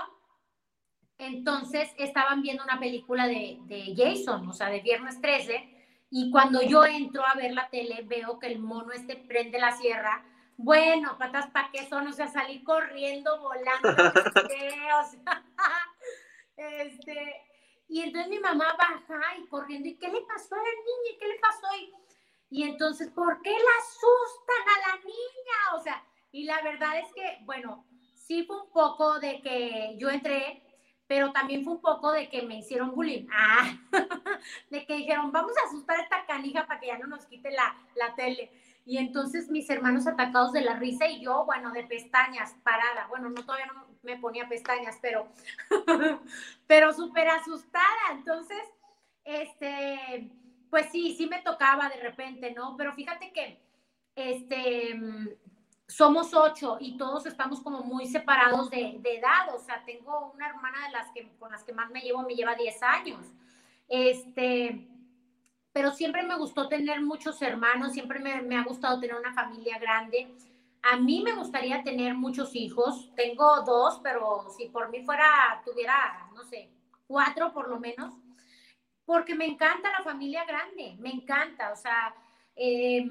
Speaker 3: Entonces estaban viendo una película de, de, Jason, o sea, de Viernes 13, y cuando yo entro a ver la tele veo que el mono este prende la sierra bueno, patas pa' qué son, o sea, salí corriendo, volando, o sea, este, y entonces mi mamá baja y corriendo, ¿y qué le pasó a la niña? ¿Y qué le pasó? Y, y entonces, ¿por qué la asustan a la niña? O sea, y la verdad es que, bueno, sí fue un poco de que yo entré, pero también fue un poco de que me hicieron bullying. Ah, de que dijeron, vamos a asustar a esta canija para que ya no nos quite la, la tele. Y entonces mis hermanos atacados de la risa y yo, bueno, de pestañas, parada. Bueno, no todavía no me ponía pestañas, pero, pero súper asustada. Entonces, este, pues sí, sí me tocaba de repente, ¿no? Pero fíjate que, este, somos ocho y todos estamos como muy separados de, edad. O sea, tengo una hermana de las que, con las que más me llevo, me lleva 10 años. Este, pero siempre me gustó tener muchos hermanos, siempre me, me, ha gustado tener una familia grande. A mí me gustaría tener muchos hijos. Tengo dos, pero si por mí fuera, tuviera, no sé, cuatro por lo menos, porque me encanta la familia grande, me encanta. O sea, eh,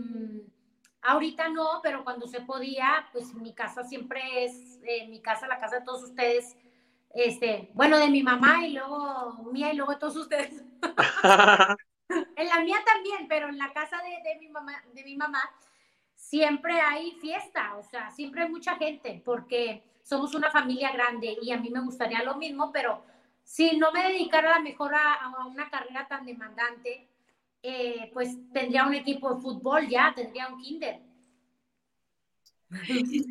Speaker 3: Ahorita no, pero cuando se podía, pues mi casa siempre es, eh, mi casa, la casa de todos ustedes, este, bueno, de mi mamá y luego mía y luego de todos ustedes. en la mía también, pero en la casa de, de, mi mamá, de mi mamá siempre hay fiesta, o sea, siempre hay mucha gente, porque somos una familia grande y a mí me gustaría lo mismo, pero si no me dedicara a la mejor a, a una carrera tan demandante, eh, pues tendría un equipo de fútbol ya, tendría un kinder.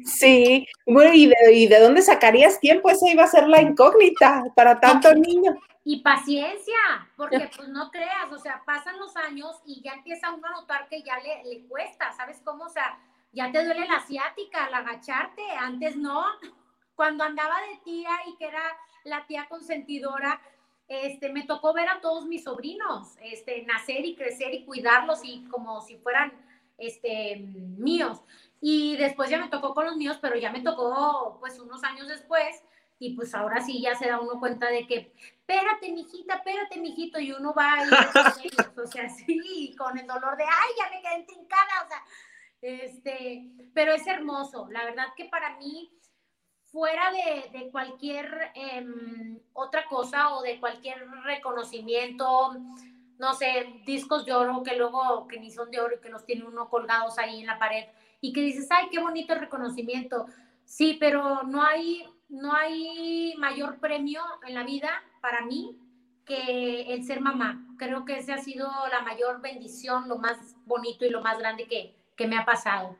Speaker 1: Sí, bueno, ¿y de, dónde sacarías tiempo? Esa iba a ser la incógnita para tanto niño.
Speaker 3: Y paciencia, porque pues no creas, o sea, pasan los años y ya empieza uno a notar que ya le, le cuesta, ¿sabes cómo? O sea, ya te duele la asiática al agacharte, antes no. Cuando andaba de tía y que era la tía consentidora, este, me tocó ver a todos mis sobrinos este, nacer y crecer y cuidarlos y como si fueran este, míos. Y después ya me tocó con los míos, pero ya me tocó pues unos años después y pues ahora sí ya se da uno cuenta de que, espérate, mijita, espérate, mijito, y uno va a ir o sea, sí, con el dolor de, ay, ya me quedé entrincada, o sea, este, pero es hermoso, la verdad que para mí fuera de, cualquier em, otra cosa o de cualquier reconocimiento, no sé, discos de oro que luego, que ni son de oro y que los tiene uno colgados ahí en la pared y que dices, ay, qué bonito reconocimiento. Sí, pero no hay, no hay mayor premio en la vida para mí que el ser mamá. Creo que ese ha sido la mayor bendición, lo más bonito y lo más grande que, que me ha pasado.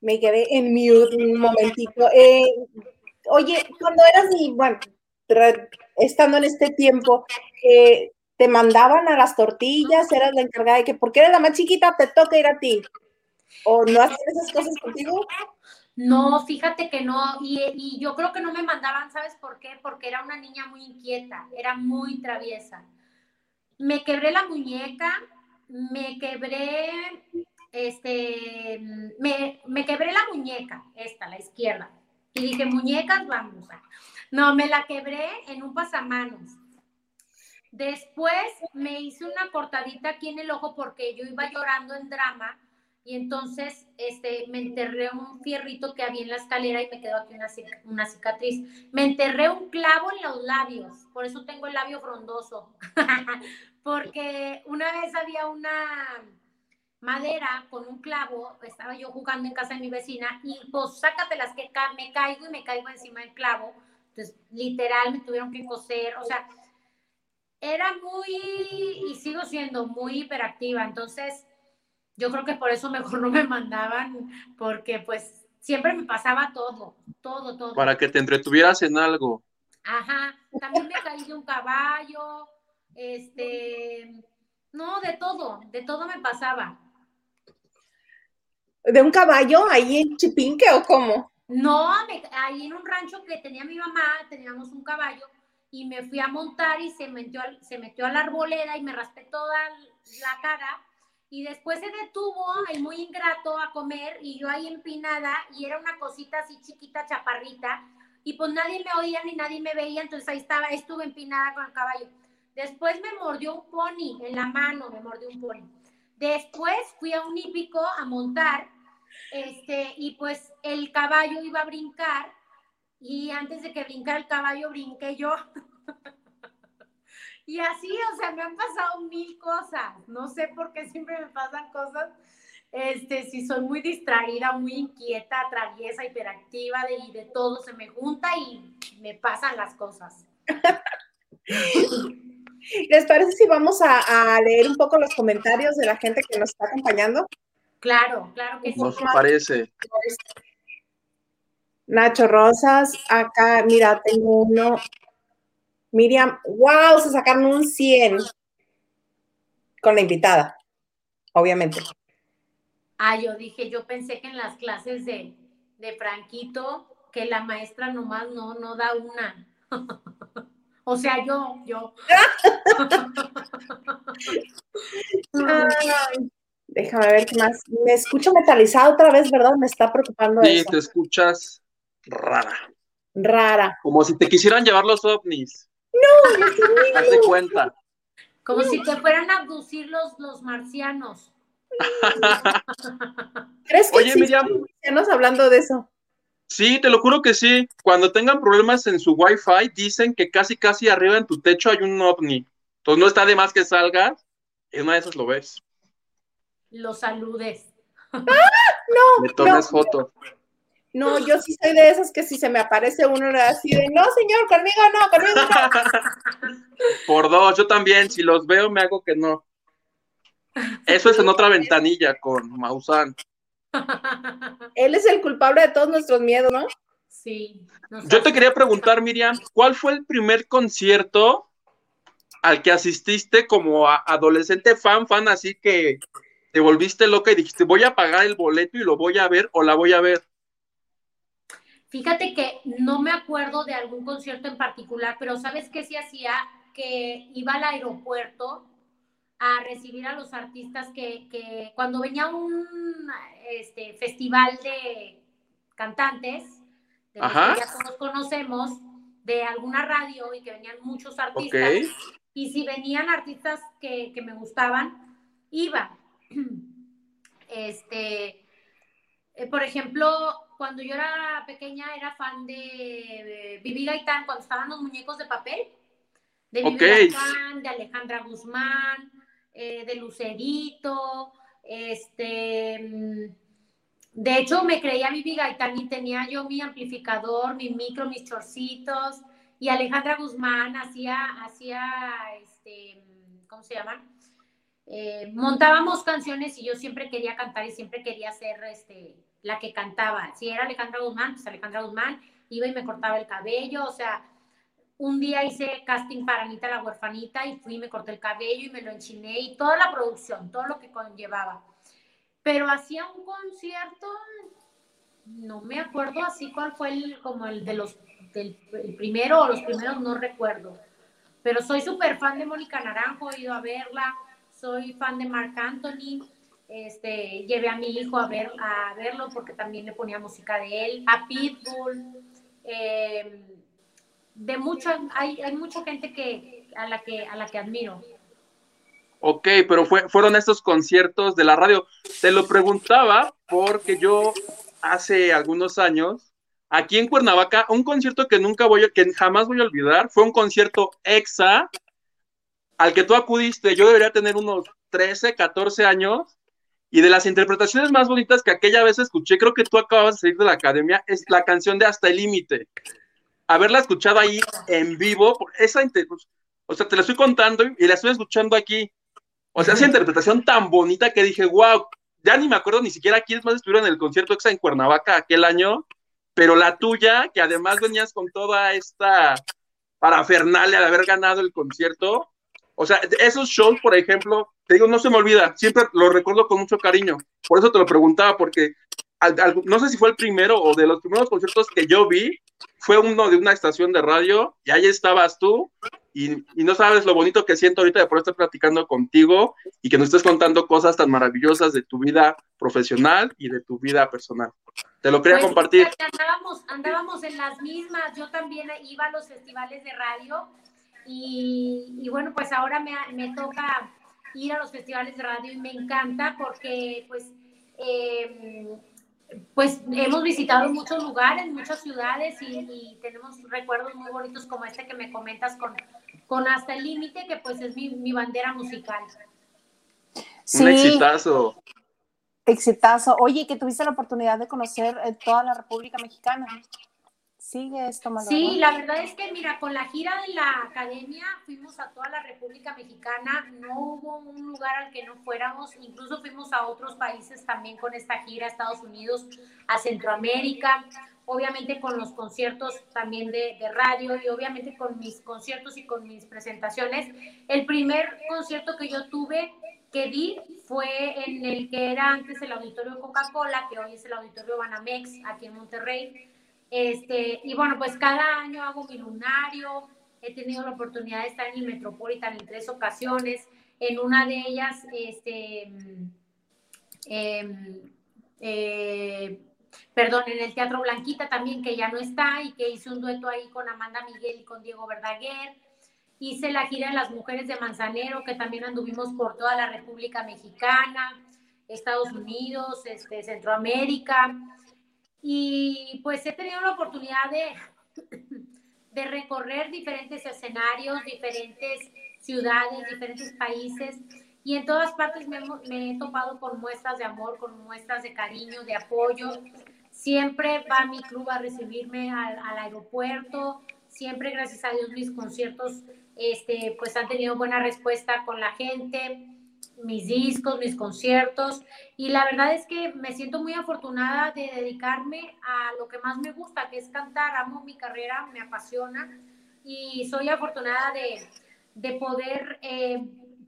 Speaker 1: me quedé en mute un momentito. Eh, oye, cuando eras, y bueno, estando en este tiempo, eh, te mandaban a las tortillas, eras la encargada de que, porque eres la más chiquita, te toca ir a ti. ¿O no hacías esas cosas contigo?
Speaker 3: No, fíjate que no, y, yo creo que no me mandaban, ¿sabes por qué? Porque era una niña muy inquieta, era muy traviesa. Me quebré la muñeca, me quebré este, me, me, quebré la muñeca, esta, la izquierda, y dije, muñecas, vamos. No, me la quebré en un pasamanos. Después me hice una cortadita aquí en el ojo porque yo iba llorando en drama y entonces este, me enterré un fierrito que había en la escalera y me quedó aquí una, una cicatriz. Me enterré un clavo en los labios, por eso tengo el labio frondoso, porque una vez había una madera con un clavo, estaba yo jugando en casa de mi vecina y pues sácatelas que me caigo y me caigo encima del clavo. Entonces, literal, me tuvieron que coser, o sea, era muy, y sigo siendo muy hiperactiva, entonces yo creo que por eso mejor no me mandaban, porque pues siempre me pasaba todo, todo, todo.
Speaker 2: Para que te entretuvieras en algo.
Speaker 3: Ajá, también me caí de un caballo, este, no, de todo, de todo me pasaba
Speaker 1: de un caballo ahí en Chipinque o cómo?
Speaker 3: No, ahí en un rancho que tenía mi mamá, teníamos un caballo y me fui a montar y se metió, se metió a la arboleda y me raspé toda la cara y después se detuvo el muy ingrato a comer y yo ahí empinada y era una cosita así chiquita, chaparrita y pues nadie me oía ni nadie me veía, entonces ahí estaba, estuve empinada con el caballo. Después me mordió un pony en la mano, me mordió un pony. Después fui a un hípico a montar, este, y pues el caballo iba a brincar, y antes de que brincara el caballo, brinqué yo. y así, o sea, me han pasado mil cosas. No sé por qué siempre me pasan cosas Este, si soy muy distraída, muy inquieta, traviesa, hiperactiva, de, y de todo se me junta y me pasan las cosas.
Speaker 1: ¿Les parece si vamos a, leer un poco los comentarios de la gente que nos está acompañando?
Speaker 3: Claro, claro que
Speaker 2: sí. Nos parece.
Speaker 1: Nacho Rosas, acá, mira, tengo uno. Miriam, wow, se sacaron un 100 con la invitada, obviamente.
Speaker 3: Ah, yo dije, yo pensé que en las clases de, de Franquito, que la maestra nomás no, no da una. o sea, yo, yo.
Speaker 1: déjame ver qué más. Me escucho metalizado otra vez, ¿verdad? Me está preocupando.
Speaker 2: Sí, te escuchas rara.
Speaker 1: Rara.
Speaker 2: Como si te quisieran llevar los ovnis.
Speaker 1: No, no
Speaker 2: Hazte cuenta.
Speaker 3: Como si te fueran a abducir los, los marcianos.
Speaker 1: ¿Crees que Oye, Miriam, marcianos hablando de eso?
Speaker 2: Sí, te lo juro que sí. Cuando tengan problemas en su Wi-Fi, dicen que casi, casi arriba en tu techo hay un ovni. Entonces no está de más que salgas. En una de esas lo ves.
Speaker 3: Lo saludes.
Speaker 1: ¡Ah! No.
Speaker 2: Me tomes fotos.
Speaker 1: No, yo sí soy de esas que si se me aparece uno así de, no, señor, conmigo no, conmigo no.
Speaker 2: Por dos, yo también, si los veo me hago que no. Eso es en otra ventanilla con Maussan.
Speaker 1: Él es el culpable de todos nuestros miedos, ¿no?
Speaker 3: Sí.
Speaker 2: Yo te quería preguntar, Miriam, ¿cuál fue el primer concierto al que asististe como adolescente fan, fan, así que te volviste loca y dijiste, voy a pagar el boleto y lo voy a ver o la voy a ver?
Speaker 3: Fíjate que no me acuerdo de algún concierto en particular, pero ¿sabes qué sí hacía? Que iba al aeropuerto a recibir a los artistas que, cuando venía un este, festival de cantantes, de los que ya todos conocemos, de alguna radio y que venían muchos artistas, y si venían artistas que, me gustaban, iba. Este, eh, por ejemplo, cuando yo era pequeña era fan de Vivi Gaitán, cuando estaban los muñecos de papel, de Vivi Gaitán, de Alejandra Guzmán, eh, de Lucerito, este, mm, de hecho me creía Vivi Gaitán y tenía yo mi amplificador, mi micro, mis chorcitos, y Alejandra Guzmán hacía, hacía, este, ¿cómo se llaman? Eh, montábamos canciones y yo siempre quería cantar y siempre quería ser, este, la que cantaba. Si era Alejandra Guzmán, pues Alejandra Guzmán iba y me cortaba el cabello, o sea, un día hice casting para Anita la huerfanita y fui, me corté el cabello y me lo enchiné y toda la producción, todo lo que conllevaba. Pero hacía un concierto, no me acuerdo así cuál fue el, como el de los, del primero o los primeros, no recuerdo. Pero soy súper fan de Mónica Naranjo, he ido a verla, soy fan de Marc Anthony, este, llevé a mi hijo a, ver, a verlo porque también le ponía música de él, a Pitbull, eh, de mucho, hay, hay mucha gente que, a, la que, a la que admiro.
Speaker 2: Ok, pero fue, fueron estos conciertos de la radio. Te lo preguntaba porque yo hace algunos años, aquí en Cuernavaca, un concierto que nunca voy que jamás voy a olvidar, fue un concierto EXA al que tú acudiste. Yo debería tener unos 13, 14 años y de las interpretaciones más bonitas que aquella vez escuché, creo que tú acabas de salir de la academia, es la canción de Hasta el Límite. Haberla escuchado ahí en vivo, esa o sea, te la estoy contando y la estoy escuchando aquí. O sea, esa interpretación tan bonita que dije, wow, ya ni me acuerdo ni siquiera quiénes más estuvieron en el concierto EXA en Cuernavaca aquel año, pero la tuya, que además venías con toda esta parafernalia de haber ganado el concierto, o sea, esos shows, por ejemplo, te digo, no se me olvida, siempre lo recuerdo con mucho cariño. Por eso te lo preguntaba, porque no sé si fue el primero o de los primeros conciertos que yo vi, fue uno de una estación de radio y ahí estabas tú y, no sabes lo bonito que siento ahorita de poder estar platicando contigo y que nos estés contando cosas tan maravillosas de tu vida profesional y de tu vida personal. Te lo quería pues, compartir.
Speaker 3: Andábamos, andábamos en las mismas, yo también iba a los festivales de radio y, bueno, pues ahora me, me, toca ir a los festivales de radio y me encanta porque pues, em, pues hemos visitado muchos lugares, muchas ciudades y, tenemos recuerdos muy bonitos como este que me comentas con, con Hasta el Límite, que pues es mi, mi bandera musical.
Speaker 2: Un exitazo.
Speaker 1: Exitazo. Oye, que tuviste la oportunidad de conocer eh, toda la República Mexicana. Sigue esto,
Speaker 3: Malvado? Sí, la verdad es que, mira, con la gira de la academia fuimos a toda la República Mexicana, no hubo un lugar al que no fuéramos, incluso fuimos a otros países también con esta gira, a Estados Unidos, a Centroamérica, obviamente con los conciertos también de, de, radio y obviamente con mis conciertos y con mis presentaciones. El primer concierto que yo tuve que di fue en el que era antes el auditorio Coca-Cola, que hoy es el auditorio Banamex, aquí en Monterrey. Este, y bueno, pues cada año hago mi lunario, he tenido la oportunidad de estar en el Metropolitan en tres ocasiones, en una de ellas, este, em, eh, perdón, en el Teatro Blanquita también, que ya no está, y que hice un dueto ahí con Amanda Miguel y con Diego Verdaguer. Hice la gira de las mujeres de Manzanero, que también anduvimos por toda la República Mexicana, Estados Unidos, este, Centroamérica. Y pues he tenido la oportunidad de, de recorrer diferentes escenarios, diferentes ciudades, diferentes países. Y en todas partes me, me, he topado con muestras de amor, con muestras de cariño, de apoyo. Siempre va mi club a recibirme al, al aeropuerto. Siempre, gracias a Dios, mis conciertos este, pues han tenido buena respuesta con la gente, mis discos, mis conciertos, y la verdad es que me siento muy afortunada de dedicarme a lo que más me gusta, que es cantar, amo mi carrera, me apasiona, y soy afortunada de, poder, eh,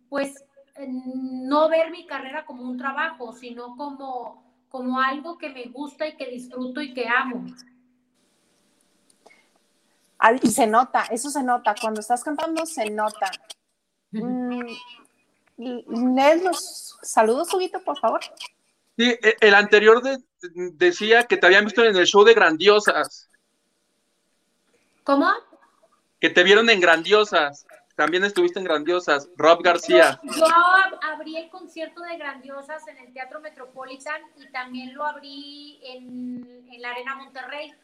Speaker 3: pues, no ver mi carrera como un trabajo, sino como, como algo que me gusta y que disfruto y que amo.
Speaker 1: Y se nota, eso se nota. Cuando estás cantando, se nota. Mm, los saludos, Huguito, por favor.
Speaker 2: Sí, e, el anterior decía que te habían visto en el show de Grandiosas.
Speaker 3: ¿Cómo?
Speaker 2: Que te vieron en Grandiosas. También estuviste en Grandiosas. Rob García.
Speaker 3: Yo, abrí el concierto de Grandiosas en el Teatro Metropolitan y también lo abrí en, en la Arena Monterrey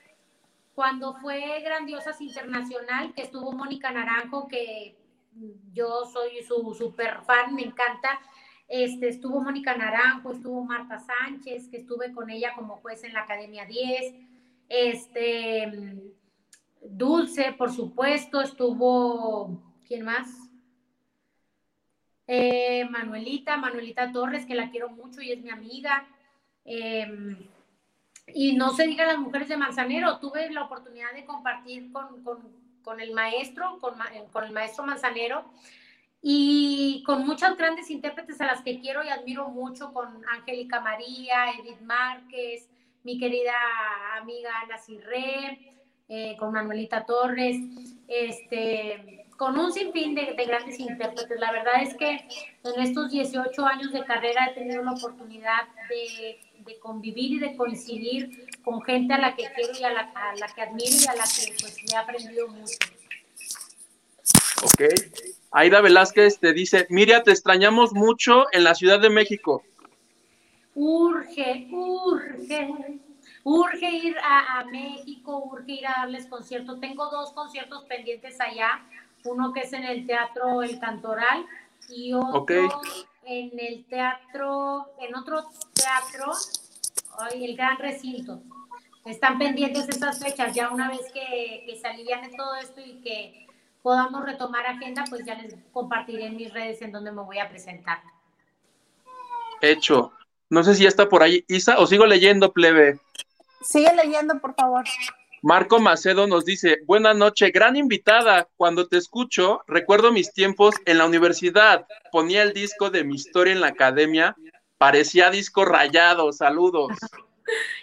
Speaker 3: cuando fue Grandiosas Internacional, que estuvo Mónica Naranjo, que yo soy su super fan, me encanta. Este, estuvo Mónica Naranjo, estuvo Marta Sánchez, que estuve con ella como juez en la Academia 10. Este, Dulce, por supuesto, estuvo, ¿quién más? Eh, Manuelita, Manuelita Torres, que la quiero mucho y es mi amiga. Em, y no se diga las mujeres de Manzanero, tuve la oportunidad de compartir con, con, el maestro, con, con, el maestro Manzanero, y con muchas grandes intérpretes a las que quiero y admiro mucho, con Angélica María, Edith Márquez, mi querida amiga Ana Cirré, eh, con Manuelita Torres, este, con un sinfín de, de, grandes intérpretes. La verdad es que en estos 18 años de carrera he tenido la oportunidad de convivir y de coincidir con gente a la que quiero y a la, que admiro y a la que pues he aprendido mucho.
Speaker 2: Ok. Aida Velázquez te dice, Miria, te extrañamos mucho en la Ciudad de México.
Speaker 3: Urge, urge, urge ir a, México, urge ir a darles conciertos. Tengo dos conciertos pendientes allá, uno que es en el Teatro El Cantoral y otro en el teatro, en otro teatro, ay, el Gran Recinto. Están pendientes estas fechas, ya una vez que, que se aliviane todo esto y que podamos retomar agenda, pues ya les compartiré en mis redes en donde me voy a presentar.
Speaker 2: Hecho. No sé si ya está por ahí Isa o sigo leyendo, plebe.
Speaker 1: Sigue leyendo, por favor.
Speaker 2: Marco Macedo nos dice, buena noche, gran invitada. Cuando te escucho, recuerdo mis tiempos en la universidad. Ponía el disco de mi historia en la academia, parecía disco rayado. Saludos.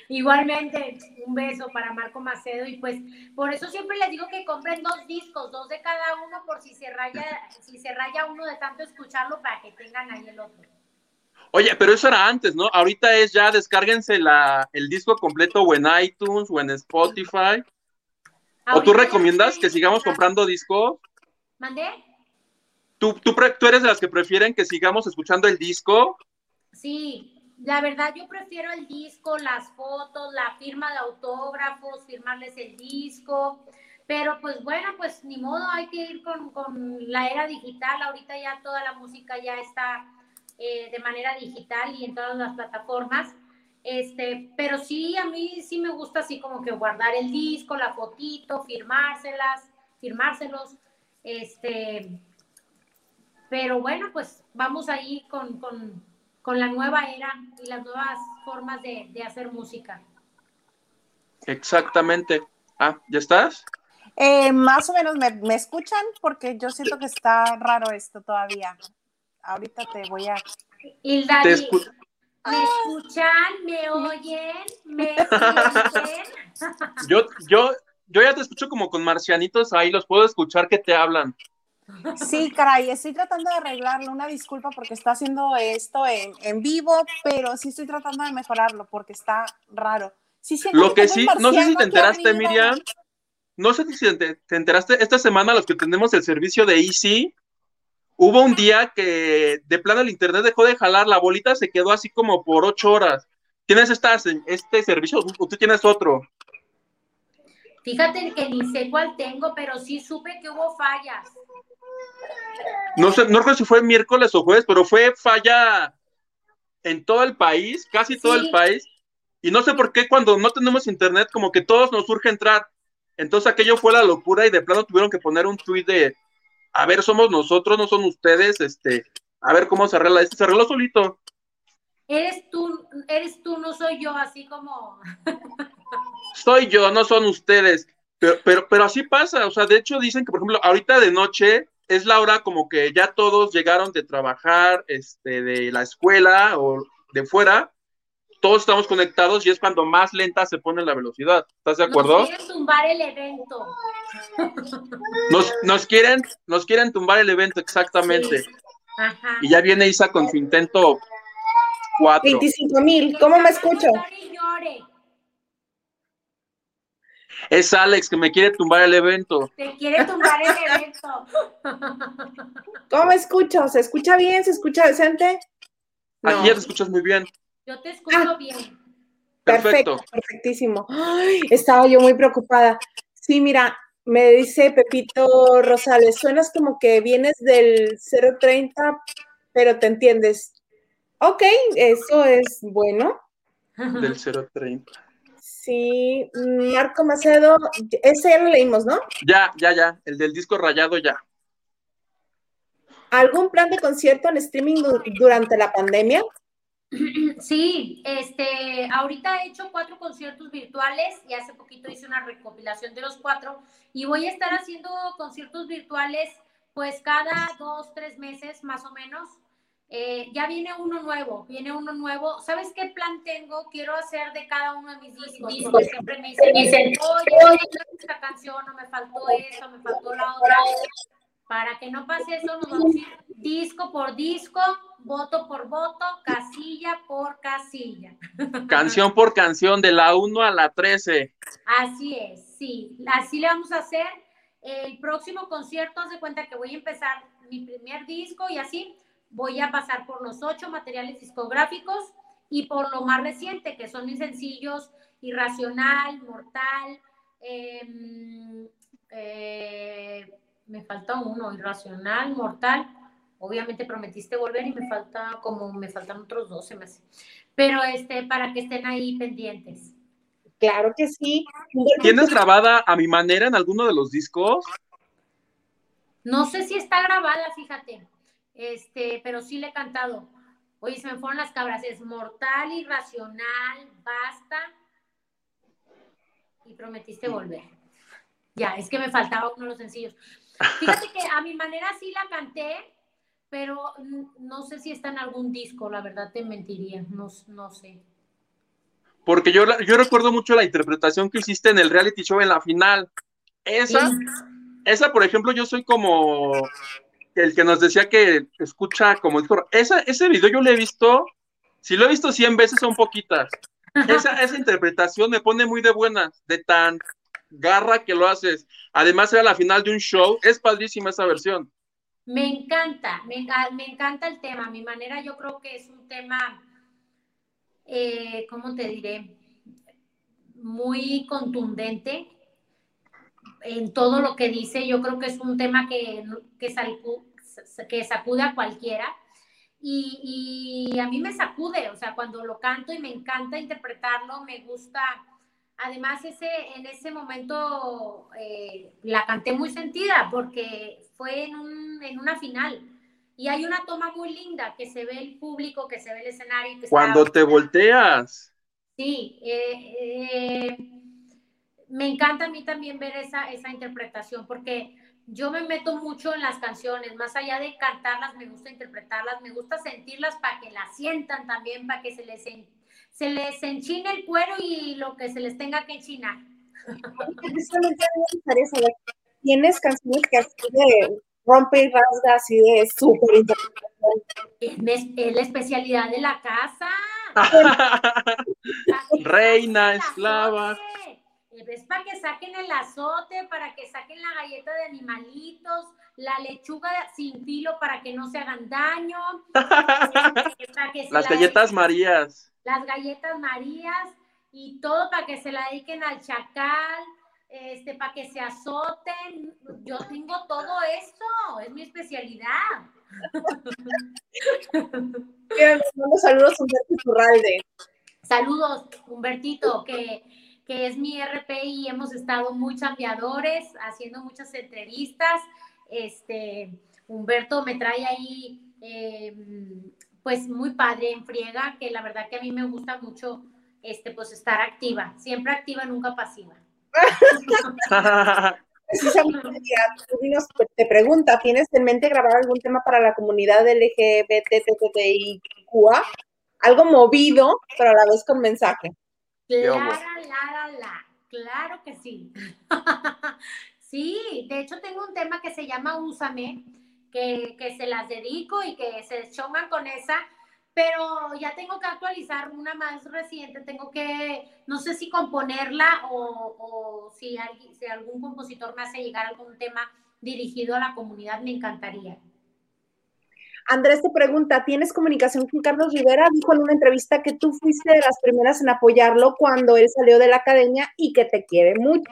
Speaker 3: Igualmente, un beso para Marco Macedo y pues por eso siempre les digo que compren dos discos, dos de cada uno por si se raya, si se raya uno de tanto escucharlo para que tengan ahí el otro.
Speaker 2: Oye, pero eso era antes, ¿no? Ahorita es ya descárguense la, el disco completo o en iTunes o en Spotify. ¿O tú recomiendas que sigamos comprando discos?
Speaker 3: ¿Mandé?
Speaker 2: ¿Tú, tú, ¿Tú eres de las que prefieren que sigamos escuchando el disco?
Speaker 3: Sí, la verdad yo prefiero el disco, las fotos, la firma de autógrafos, firmarles el disco. Pero pues bueno, pues ni modo, hay que ir con, con la era digital. Ahorita ya toda la música ya está eh, de manera digital y en todas las plataformas. Este, pero sí, a mí sí me gusta así como que guardar el disco, la fotito, firmárselas, firmárselos, este, pero bueno, pues vamos ahí con, la nueva era y las nuevas formas de, hacer música.
Speaker 2: Exactamente. Ah, ¿ya estás?
Speaker 1: Eh, más o menos, ¿me, escuchan? Porque yo siento que está raro esto todavía. Ahorita te voy a...
Speaker 3: Hilda, ¿Me escuchan? ¿Me oyen? ¿Me oyen?
Speaker 2: yo, yo, yo ya te escucho como con marcianitos ahí, los puedo escuchar que te hablan.
Speaker 1: Sí, caray, estoy tratando de arreglarlo. Una disculpa porque está haciendo esto en, vivo, pero sí estoy tratando de mejorarlo porque está raro. Sí,
Speaker 2: Lo que sí, no sé si te enteraste, Miriam. No sé si te, enteraste, esta semana los que tenemos el servicio de Easy, hubo un día que de plano el internet dejó de jalar, la bolita se quedó así como por ocho horas. ¿Tienes este servicio o tú tienes otro?
Speaker 3: Fíjate que ni sé cuál tengo, pero sí supe que hubo fallas.
Speaker 2: No sé, no recuerdo si fue miércoles o jueves, pero fue falla en todo el país, casi todo el país. Y no sé por qué cuando no tenemos internet, como que todos nos surge entrar. Entonces aquello fue la locura y de plano tuvieron que poner un tuit de, a ver, somos nosotros, no son ustedes, este, a ver cómo se arregla. Este se arregló solito.
Speaker 3: Eres tú, eres tú, no soy yo, así como.
Speaker 2: soy yo, no son ustedes. Pero, pero, pero así pasa, o sea, de hecho dicen que, por ejemplo, ahorita de noche es la hora como que ya todos llegaron de trabajar, este, de la escuela o de fuera, todos estamos conectados y es cuando más lenta se pone la velocidad. ¿Estás de acuerdo?
Speaker 3: Nos quieren tumbar el evento.
Speaker 2: Nos, quieren, nos quieren tumbar el evento, exactamente. Y ya viene Isa con su intento 4.
Speaker 1: 25 mil, ¿cómo me escucho?
Speaker 2: Es Alex que me quiere tumbar el evento.
Speaker 3: Te quiere tumbar el evento.
Speaker 1: ¿Cómo escucho? ¿Se escucha bien? ¿Se escucha decente?
Speaker 2: Aquí ya te escuchas muy bien.
Speaker 3: Yo te escucho ah. bien.
Speaker 1: Perfecto, perfectísimo. estaba yo muy preocupada. Sí, mira, me dice Pepito Rosales, suenas como que vienes del 030, pero te entiendes. Ok, eso es bueno.
Speaker 2: Del 030.
Speaker 1: Sí, Marco Macedo, ese ya lo leímos, ¿no?
Speaker 2: Ya, ya, ya, el del disco rayado ya.
Speaker 1: ¿Algún plan de concierto en streaming durante la pandemia?
Speaker 3: Sí, este, ahorita he hecho cuatro conciertos virtuales y hace poquito hice una recopilación de los cuatro y voy a estar haciendo conciertos virtuales pues cada dos, tres meses más o menos. Eh, ya viene uno nuevo, viene uno nuevo. ¿Sabes qué plan tengo? Quiero hacer de cada uno de mis discos. Porque siempre me dicen, oye, esta canción, no me faltó eso, me faltó la otra. Para que no pase eso, nos vamos a ir disco por disco, voto por voto, casilla por casilla.
Speaker 2: Canción por canción, de la 1 a la 13.
Speaker 3: Así es, sí. Así le vamos a hacer. El próximo concierto, haz de cuenta que voy a empezar mi primer disco y así voy a pasar por los ocho materiales discográficos y por lo más reciente, que son mis sencillos, Irracional, Mortal, em, eh, me falta uno, Irracional, Mortal, obviamente prometiste volver y me falta como me faltan otros dos, se me hace. Pero este, para que estén ahí pendientes.
Speaker 1: Claro que sí.
Speaker 2: ¿Tienes grabada a mi manera en alguno de los discos?
Speaker 3: No sé si está grabada, fíjate este, pero sí le he cantado. Oye, se me fueron las cabras, es mortal, irracional, basta. Y prometiste volver. Ya, es que me faltaba uno de los sencillos. Fíjate que a mi manera sí la canté, pero no sé si está en algún disco, la verdad te mentiría, no, no sé.
Speaker 2: Porque yo, yo recuerdo mucho la interpretación que hiciste en el reality show en la final. Esa, esa, por ejemplo, yo soy como el que nos decía que escucha como dijo, esa, ese video yo lo he visto, si lo he visto 100 veces son poquitas. Esa, esa interpretación me pone muy de buenas, de tan garra que lo haces. Además era la final de un show, es padrísima esa versión.
Speaker 3: Me encanta, me, me encanta el tema. Mi manera yo creo que es un tema, eh, ¿cómo te diré? Muy contundente en todo lo que dice. Yo creo que es un tema que, que, que sacude a cualquiera. y, a mí me sacude, o sea, cuando lo canto y me encanta interpretarlo, me gusta. Además, ese, en ese momento eh, la canté muy sentida porque fue en, en, una final. Y hay una toma muy linda que se ve el público, que se ve el escenario.
Speaker 2: Cuando te volteas.
Speaker 3: Sí, eh, eh, me encanta a mí también ver esa, esa interpretación porque yo me meto mucho en las canciones, más allá de cantarlas, me gusta interpretarlas, me gusta sentirlas para que las sientan también, para que se les, se les enchine el cuero y lo que se les tenga que enchinar.
Speaker 1: ¿tienes canciones que así de rompe y rasga, así de súper
Speaker 3: es, es la especialidad de la casa.
Speaker 2: Reina, esclava.
Speaker 3: Es para que saquen el azote, para que saquen la galleta de animalitos, la lechuga sin filo para que no se hagan daño.
Speaker 2: las galletas Marías.
Speaker 3: Las galletas Marías y todo para que se la dediquen al chacal, este, para que se azoten. Yo tengo todo esto, es mi especialidad.
Speaker 1: saludos Humberto Turralde.
Speaker 3: Saludos, Humbertito, que que es mi RP y hemos estado muy chambeadores, haciendo muchas entrevistas. Este, Humberto me trae ahí, em, pues muy padre en friega, que la verdad que a mí me gusta mucho, este, pues estar activa, siempre activa, nunca pasiva.
Speaker 1: te pregunta, ¿tienes en mente grabar algún tema para la comunidad LGBTQIA? Algo movido, pero a la vez con mensaje.
Speaker 3: Claro, claro que sí. sí, de hecho tengo un tema que se llama Úsame, que, que se las dedico y que se chongan con esa, pero ya tengo que actualizar una más reciente, tengo que, no sé si componerla o, o si, alguien, si algún compositor me hace llegar algún tema dirigido a la comunidad, me encantaría.
Speaker 1: Andrés te pregunta, ¿tienes comunicación con Carlos Rivera? Dijo en una entrevista que tú fuiste de las primeras en apoyarlo cuando él salió de la academia y que te quiere mucho.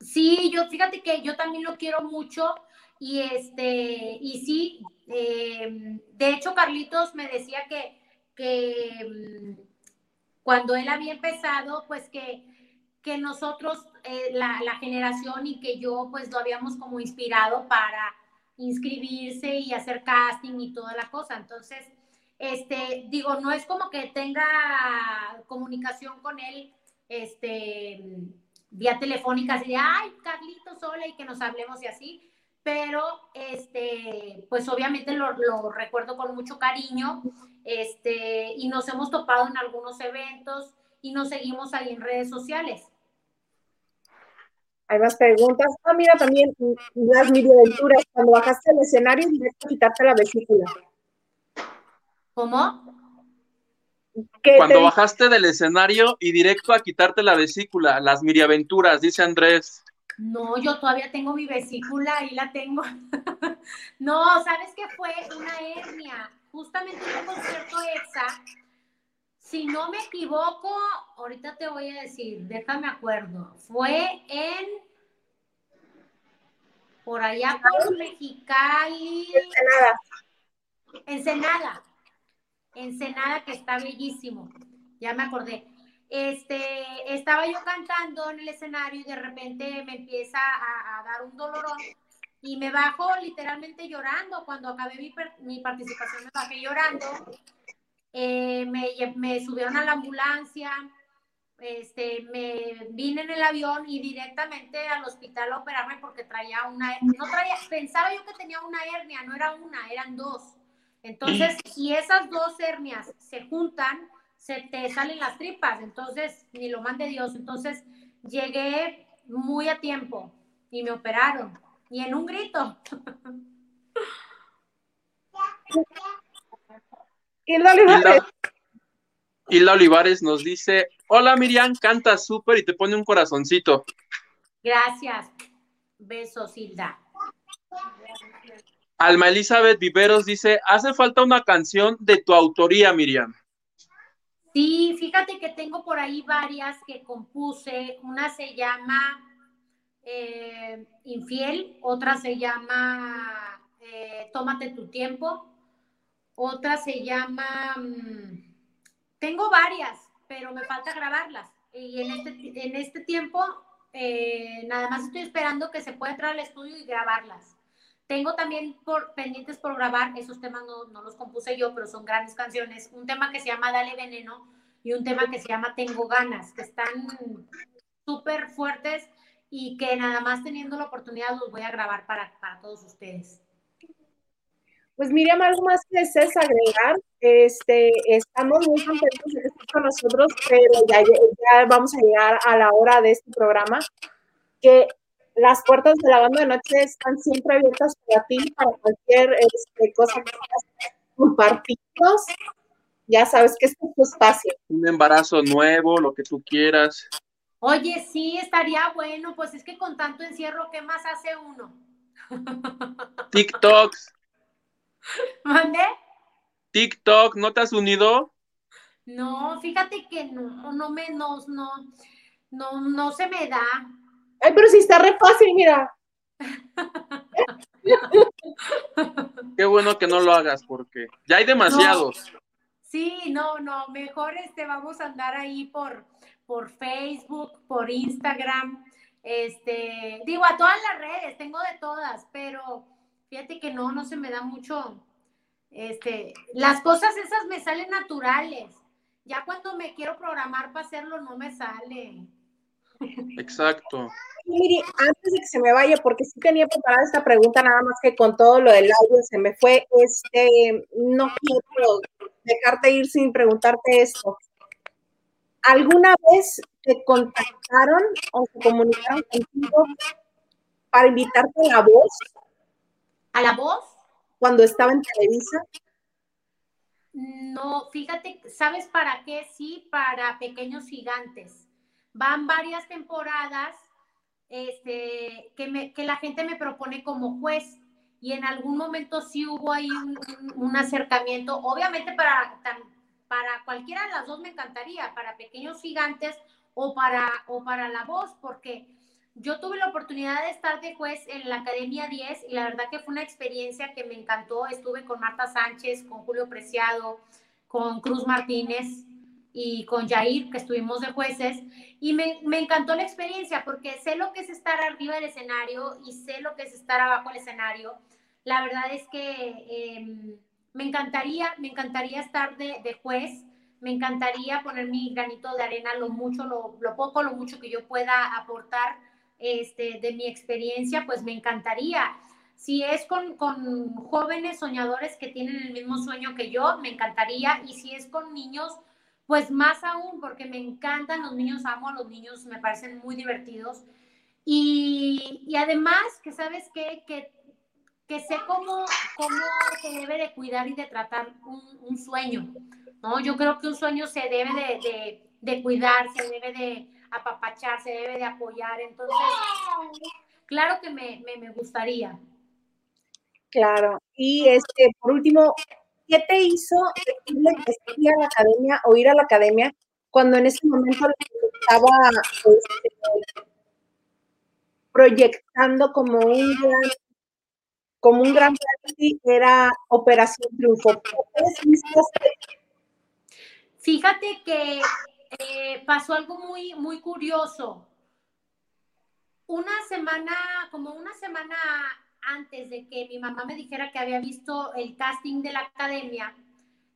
Speaker 3: Sí, yo fíjate que yo también lo quiero mucho y este, y sí, em, de hecho Carlitos me decía que, que em, cuando él había empezado, pues que, que nosotros, eh, la, la generación y que yo pues lo habíamos como inspirado para inscribirse y hacer casting y toda la cosa. Entonces, este, digo, no es como que tenga comunicación con él, este, vía telefónica, así de, ay, Carlitos, hola, y que nos hablemos y así, pero, este, pues obviamente lo, lo recuerdo con mucho cariño, este, y nos hemos topado en algunos eventos y nos seguimos ahí en redes sociales.
Speaker 1: Hay más preguntas. Ah, mira, también las aventuras cuando bajaste al escenario y directo a quitarte la vesícula.
Speaker 3: ¿Cómo?
Speaker 2: Cuando bajaste del escenario y directo a quitarte la vesícula, las miriaventuras, dice Andrés.
Speaker 3: No, yo todavía tengo mi vesícula, ahí la tengo. no, ¿sabes qué fue? Una hernia. Justamente en un concierto EXA, si no me equivoco, ahorita te voy a decir, déjame acuerdo, fue en por allá por Mexicali. Ensenada. Ensenada. Ensenada, que está bellísimo. Ya me acordé. Este, estaba yo cantando en el escenario y de repente me empieza a, dar un dolorón y me bajo literalmente llorando. Cuando acabé mi, mi participación me bajé llorando eh, me, me, subieron a la ambulancia, este, me vine en el avión y directamente al hospital a operarme porque traía una no traía, pensaba yo que tenía una hernia, no era una, eran dos. Entonces, si esas dos hernias se juntan, se te salen las tripas, entonces, ni lo mande Dios. Entonces, llegué muy a tiempo y me operaron, y en un grito.
Speaker 1: Hilda Olivares.
Speaker 2: Hilda, Olivares nos dice, hola Miriam, canta súper y te pone un corazoncito.
Speaker 3: Gracias. Besos, Hilda.
Speaker 2: Alma Elizabeth Viveros dice, hace falta una canción de tu autoría, Miriam.
Speaker 3: Sí, fíjate que tengo por ahí varias que compuse. Una se llama eh, Infiel, otra se llama eh, Tómate tu tiempo, Otra se llama, mm, tengo varias, pero me falta grabarlas. Y en este, en este tiempo, eh, nada más estoy esperando que se pueda entrar al estudio y grabarlas. Tengo también pendientes por grabar, esos temas no, no los compuse yo, pero son grandes canciones. Un tema que se llama Dale Veneno y un tema que se llama Tengo Ganas, que están súper fuertes y que nada más teniendo la oportunidad los voy a grabar para, para todos ustedes.
Speaker 1: Pues Miriam, algo más que desees agregar. Este, estamos muy contentos de que estés con nosotros, pero ya, ya, vamos a llegar a la hora de este programa. Que las puertas de la banda de noche están siempre abiertas para ti, para cualquier este, cosa que quieras compartirnos. Ya sabes que este es tu espacio.
Speaker 2: Un embarazo nuevo, lo que tú quieras.
Speaker 3: Oye, sí, estaría bueno, pues es que con tanto encierro, ¿qué más hace uno?
Speaker 2: TikToks.
Speaker 3: ¿Mande?
Speaker 2: TikTok, ¿no te has unido?
Speaker 3: No, fíjate que no, no me, no, no, no, no se me da.
Speaker 1: Ay, pero si está re fácil, mira.
Speaker 2: Qué bueno que no lo hagas porque ya hay demasiados.
Speaker 3: Sí, no, no, mejor este vamos a andar ahí por, por Facebook, por Instagram, este, digo a todas las redes, tengo de todas, pero fíjate que no, no se me da mucho, este, las cosas esas me salen naturales. Ya cuando me quiero programar para hacerlo no me sale.
Speaker 2: Exacto.
Speaker 1: Miri, antes de que se me vaya, porque sí tenía preparada esta pregunta, nada más que con todo lo del audio se me fue, este, no quiero dejarte ir sin preguntarte esto. ¿Alguna vez te contactaron o se comunicaron contigo para invitarte a la voz?
Speaker 3: ¿A la voz?
Speaker 1: Cuando estaba en Televisa.
Speaker 3: No, fíjate, ¿sabes para qué? Sí, para pequeños gigantes van varias temporadas este, que, me, que la gente me propone como juez y en algún momento sí hubo ahí un, acercamiento, obviamente para, para cualquiera de las dos me encantaría, para pequeños gigantes o para, o para la voz, porque yo tuve la oportunidad de estar de juez en la Academia 10 y la verdad que fue una experiencia que me encantó. Estuve con Marta Sánchez, con Julio Preciado, con Cruz Martínez, y con Jair, que estuvimos de jueces, y me, me, encantó la experiencia porque sé lo que es estar arriba del escenario y sé lo que es estar abajo del escenario. La verdad es que em, me encantaría, me encantaría estar de, de, juez, me encantaría poner mi granito de arena, lo mucho, lo, lo, poco, lo mucho que yo pueda aportar este, de mi experiencia, pues me encantaría. Si es con, con jóvenes soñadores que tienen el mismo sueño que yo, me encantaría. Y si es con niños pues más aún, porque me encantan los niños, amo a los niños, me parecen muy divertidos. Y, y además, que sabes qué? que, que sé cómo, cómo se debe de cuidar y de tratar un, sueño, ¿no? Yo creo que un sueño se debe de, de, de cuidar, se debe de apapachar, se debe de apoyar. Entonces, claro que me, me, me gustaría.
Speaker 1: Claro. Y este, por último, ¿qué te hizo ir a la academia o ir a la academia cuando en ese momento estaba este, proyectando como un gran, como un gran era Operación Triunfo?
Speaker 3: Fíjate que eh, pasó algo muy, muy curioso. Una semana, como una semana antes de que mi mamá me dijera que había visto el casting de la academia,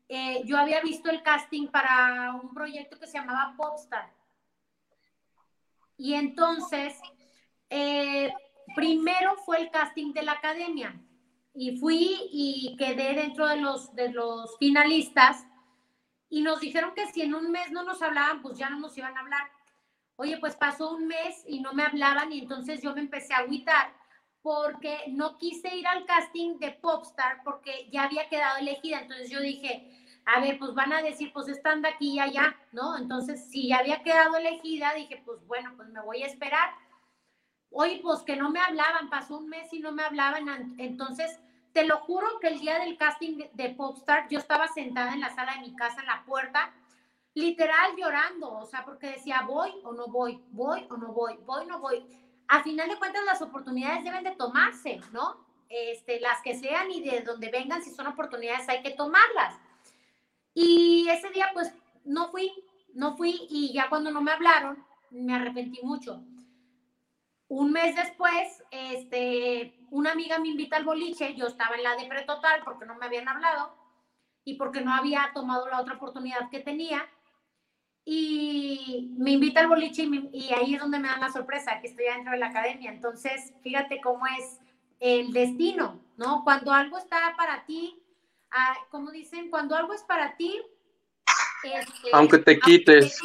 Speaker 3: eh, yo había visto el casting para un proyecto que se llamaba Popstar. Y entonces, eh, primero fue el casting de la academia. Y fui y quedé dentro de los, de los finalistas. Y nos dijeron que si en un mes no nos hablaban, pues ya no nos iban a hablar. Oye, pues pasó un mes y no me hablaban y entonces yo me empecé a agüitar porque no quise ir al casting de Popstar porque ya había quedado elegida. Entonces yo dije, a ver, pues van a decir, pues están de aquí y allá, ¿no? Entonces, si ya había quedado elegida, dije, pues bueno, pues me voy a esperar. Oye, pues que no me hablaban, pasó un mes y no me hablaban. Entonces, te lo juro que el día del casting de Popstar, yo estaba sentada en la sala de mi casa, en la puerta, literal llorando, o sea, porque decía, voy o no voy, voy o no voy, voy o no voy a final de cuentas las oportunidades deben de tomarse, ¿no? este, las que sean y de donde vengan, si son oportunidades hay que tomarlas. Y ese día pues no fui, no fui y ya cuando no me hablaron, me arrepentí mucho. Un mes después, este, una amiga me invita al boliche, yo estaba en la de total porque no me habían hablado y porque no había tomado la otra oportunidad que tenía. Y me invita al boliche y, ahí es donde me dan la sorpresa, que estoy adentro de la academia. Entonces, fíjate cómo es el destino, ¿no? Cuando algo está para ti, ah, como dicen, cuando algo es para ti,
Speaker 2: este, aunque, te quites.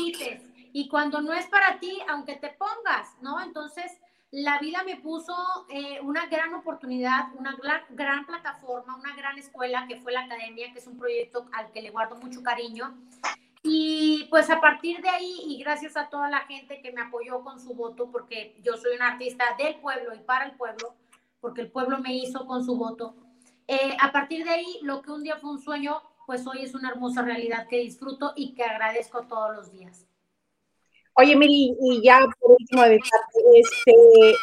Speaker 3: Y cuando no es para ti, aunque te pongas, ¿no? Entonces, la vida me puso eh, una gran oportunidad, una gran, gran, plataforma, una gran escuela que fue la academia, que es un proyecto al que le guardo mucho cariño. Y pues a partir de ahí, y gracias a toda la gente que me apoyó con su voto, porque yo soy una artista del pueblo y para el pueblo, porque el pueblo me hizo con su voto, eh, a partir de ahí, lo que un día fue un sueño, pues hoy es una hermosa realidad que disfruto y que agradezco todos los días.
Speaker 1: Oye, Miri, y ya por último este,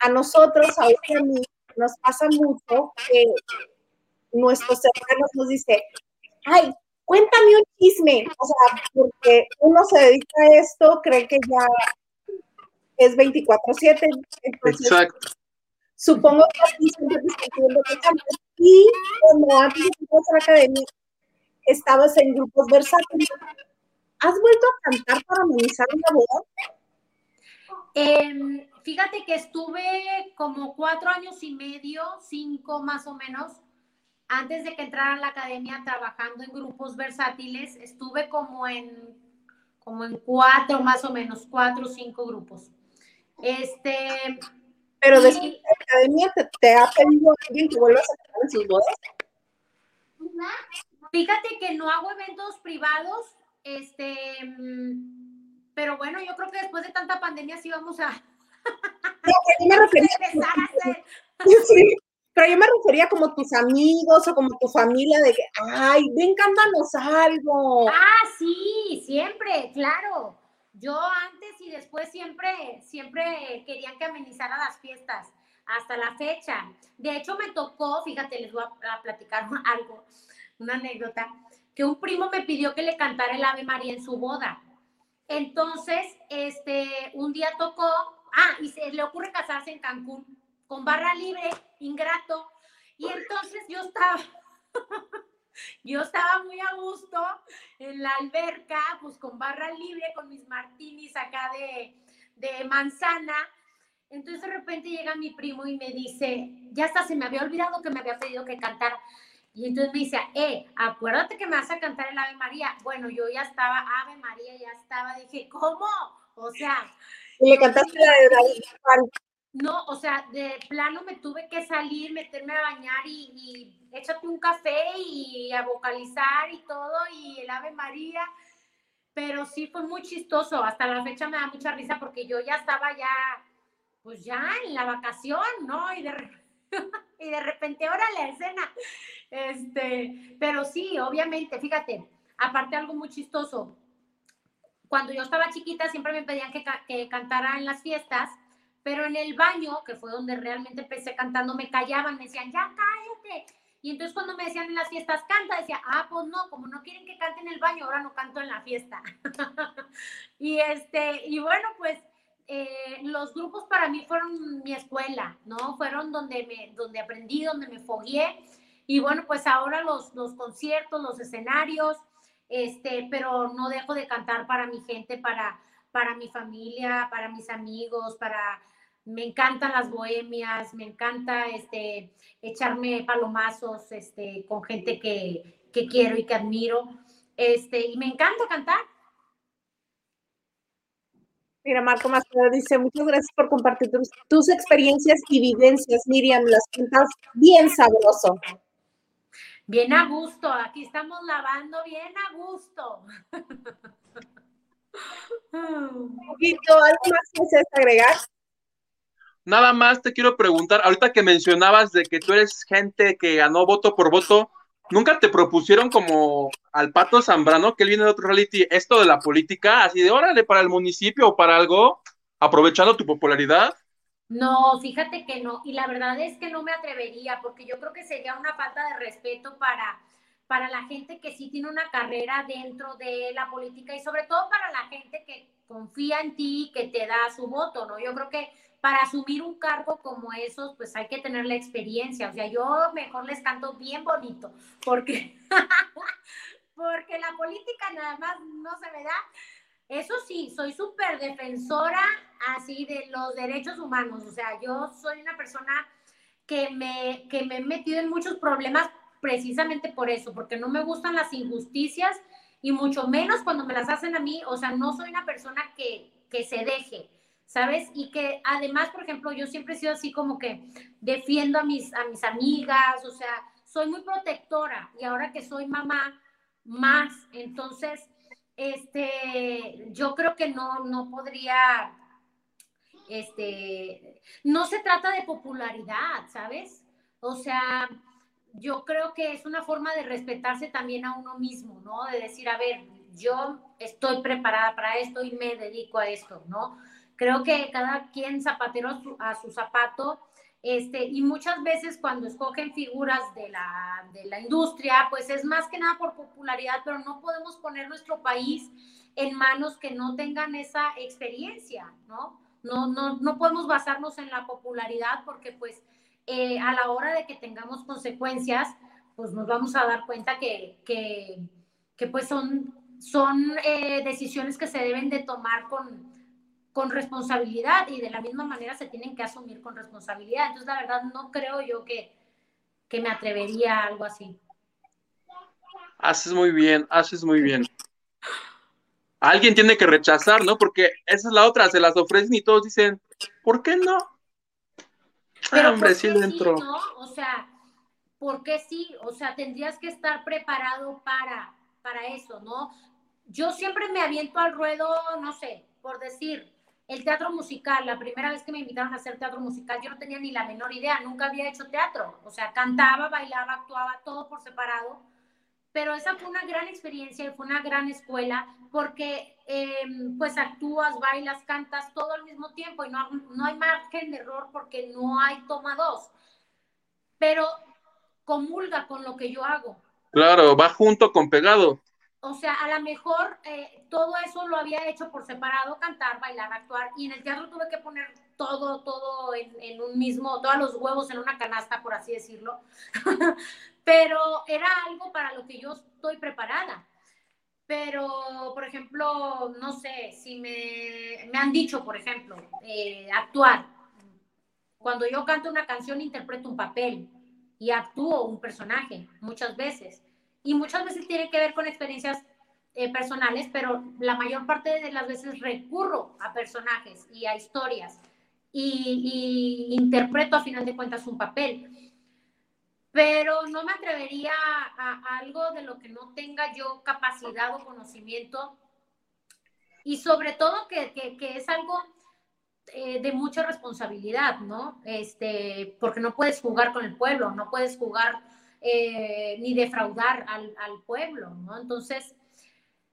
Speaker 1: a nosotros, a mí, nos pasa mucho que nuestros hermanos nos dicen, ay, cuéntame un chisme, o sea, porque uno se dedica a esto, cree que ya es 24/7. Exacto. Supongo que aquí siempre te y como antes de la academia, estabas en grupos versátiles. ¿Has vuelto a cantar para amenizar una boda?
Speaker 3: Eh, fíjate que estuve como cuatro años y medio, cinco más o menos, antes de que entrara a la academia trabajando en grupos versátiles, estuve como en, como en cuatro más o menos, cuatro o cinco grupos. Este.
Speaker 1: Pero de la academia te, ha pedido alguien que vuelvas a cantar en sus bodas.
Speaker 3: Fíjate que no hago eventos privados, este, pero bueno, yo creo que después de tanta pandemia sí vamos a.
Speaker 1: Sí, me refería. Sí, pero yo me refería como tus amigos o como tu familia de que, ay, ven, cántanos algo.
Speaker 3: Ah, sí, siempre, claro. Yo antes y después siempre, siempre querían que amenizara las fiestas, hasta la fecha. De hecho, me tocó, fíjate, les voy a, platicar algo, una anécdota, que un primo me pidió que le cantara el Ave María en su boda. Entonces, este, un día tocó, ah, y se le ocurre casarse en Cancún con barra libre, ingrato. Y entonces yo estaba, yo estaba muy a gusto en la alberca, pues con barra libre, con mis martinis acá de, de manzana. Entonces de repente llega mi primo y me dice, ya está, se me había olvidado que me había pedido que cantara. Y entonces me dice, eh, acuérdate que me vas a cantar el Ave María. Bueno, yo ya estaba, Ave María, ya estaba. Dije, ¿cómo? O sea.
Speaker 1: Y le cantaste la de David
Speaker 3: no, o sea, de plano me tuve que salir, meterme a bañar y, y échate un café y a vocalizar y todo y el Ave María. Pero sí fue muy chistoso. Hasta la fecha me da mucha risa porque yo ya estaba ya, pues ya en la vacación, ¿no? Y de, y de repente, ahora la escena. Este, pero sí, obviamente, fíjate, aparte algo muy chistoso. Cuando yo estaba chiquita siempre me pedían que, que cantara en las fiestas pero en el baño, que fue donde realmente empecé cantando, me callaban, me decían, ya cállate. Y entonces cuando me decían en las fiestas, canta, decía, ah, pues no, como no quieren que cante en el baño, ahora no canto en la fiesta. y, este, y bueno, pues eh, los grupos para mí fueron mi escuela, ¿no? Fueron donde, me, donde aprendí, donde me fogué. Y bueno, pues ahora los, los conciertos, los escenarios, este, pero no dejo de cantar para mi gente, para, para mi familia, para mis amigos, para me encantan las bohemias, me encanta este, echarme palomazos este, con gente que, quiero y que admiro. Este, y me encanta cantar.
Speaker 1: Mira, Marco Maceo dice, muchas gracias por compartir tus, experiencias y vivencias, Miriam, las cantas bien sabroso.
Speaker 3: Bien a gusto, aquí estamos lavando bien a gusto.
Speaker 1: Un poquito, ¿algo más que agregar?
Speaker 2: Nada más te quiero preguntar, ahorita que mencionabas de que tú eres gente que ganó voto por voto, ¿nunca te propusieron como al Pato Zambrano, que él viene de otro reality, esto de la política, así de órale para el municipio o para algo, aprovechando tu popularidad?
Speaker 3: No, fíjate que no. Y la verdad es que no me atrevería, porque yo creo que sería una falta de respeto para, para la gente que sí tiene una carrera dentro de la política y sobre todo para la gente que confía en ti, que te da su voto, ¿no? Yo creo que para asumir un cargo como esos, pues hay que tener la experiencia. O sea, yo mejor les canto bien bonito, porque, porque la política nada más no se me da. Eso sí, soy súper defensora así de los derechos humanos. O sea, yo soy una persona que me, que me he metido en muchos problemas precisamente por eso, porque no me gustan las injusticias y mucho menos cuando me las hacen a mí. O sea, no soy una persona que, que se deje. ¿Sabes? Y que además, por ejemplo, yo siempre he sido así como que defiendo a mis, a mis amigas, o sea, soy muy protectora y ahora que soy mamá, más. Entonces, este, yo creo que no, no podría, este, no se trata de popularidad, ¿sabes? O sea, yo creo que es una forma de respetarse también a uno mismo, ¿no? De decir, a ver, yo estoy preparada para esto y me dedico a esto, ¿no? Creo que cada quien zapatero a su, zapato, este, y muchas veces cuando escogen figuras de la, de la industria, pues es más que nada por popularidad, pero no podemos poner nuestro país en manos que no tengan esa experiencia, ¿no? No, no, no podemos basarnos en la popularidad porque pues eh, a la hora de que tengamos consecuencias, pues nos vamos a dar cuenta que, que, que pues son, son eh, decisiones que se deben de tomar con, con responsabilidad y de la misma manera se tienen que asumir con responsabilidad. Entonces, la verdad, no creo yo que, que me atrevería a algo así.
Speaker 2: Haces muy bien, haces muy bien. Alguien tiene que rechazar, ¿no? Porque esa es la otra, se las ofrecen y todos dicen, ¿por qué no?
Speaker 3: Pero hombre, sí dentro. ¿no? O sea, ¿por qué sí? O sea, tendrías que estar preparado para, para eso, ¿no? Yo siempre me aviento al ruedo, no sé, por decir, el teatro musical, la primera vez que me invitaron a hacer teatro musical, yo no tenía ni la menor idea, nunca había hecho teatro, o sea, cantaba, bailaba, actuaba, todo por separado, pero esa fue una gran experiencia y fue una gran escuela porque em, pues actúas, bailas, cantas todo al mismo tiempo y no, no hay margen de error porque no hay toma dos, pero comulga con lo que yo hago.
Speaker 2: Claro, va junto con pegado
Speaker 3: o sea, a lo mejor eh, todo eso lo había hecho por separado, cantar, bailar, actuar, y en el teatro tuve que poner todo, todo en, un mismo, todos los huevos en una canasta, por así decirlo, pero era algo para lo que yo estoy preparada. Pero, por ejemplo, no sé, si me, han dicho, por ejemplo, eh, actuar. Cuando yo canto una canción, interpreto un papel y actúo un personaje muchas veces y muchas veces tiene que ver con experiencias eh, personales, pero la mayor parte de las veces recurro a personajes y a historias y, interpreto a final de cuentas un papel. Pero no me atrevería a, algo de lo que no tenga yo capacidad o conocimiento y sobre todo que, que, es algo eh, de mucha responsabilidad, ¿no? Este, porque no puedes jugar con el pueblo, no puedes jugar eh, ni defraudar al, al, pueblo, ¿no? Entonces,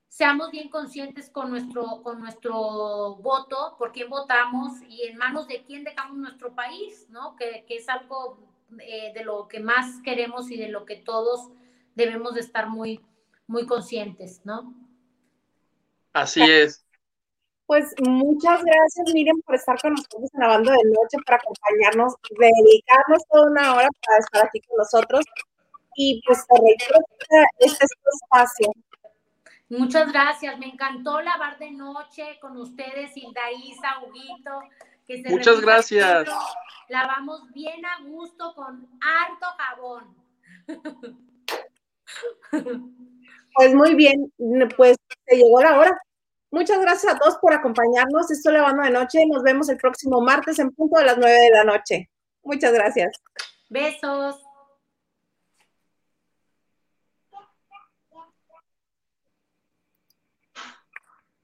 Speaker 3: seamos bien conscientes con nuestro, con nuestro voto, por quién votamos y en manos de quién dejamos nuestro país, ¿no? Que, que es algo eh, de lo que más queremos y de lo que todos debemos de estar muy, muy conscientes, ¿no?
Speaker 2: Así es.
Speaker 1: Pues muchas gracias, Miriam, por estar con nosotros en la banda de noche, para acompañarnos, dedicarnos toda una hora para estar aquí con nosotros y pues este es tu espacio.
Speaker 3: Muchas gracias, me encantó lavar de noche con ustedes, Isa, Huguito.
Speaker 2: Que Muchas gracias.
Speaker 3: Lavamos bien a gusto con harto jabón.
Speaker 1: Pues muy bien, pues se llegó la hora. Muchas gracias a todos por acompañarnos. Esto es Lavando de Noche. Nos vemos el próximo martes en punto de las nueve de la noche. Muchas gracias.
Speaker 3: Besos.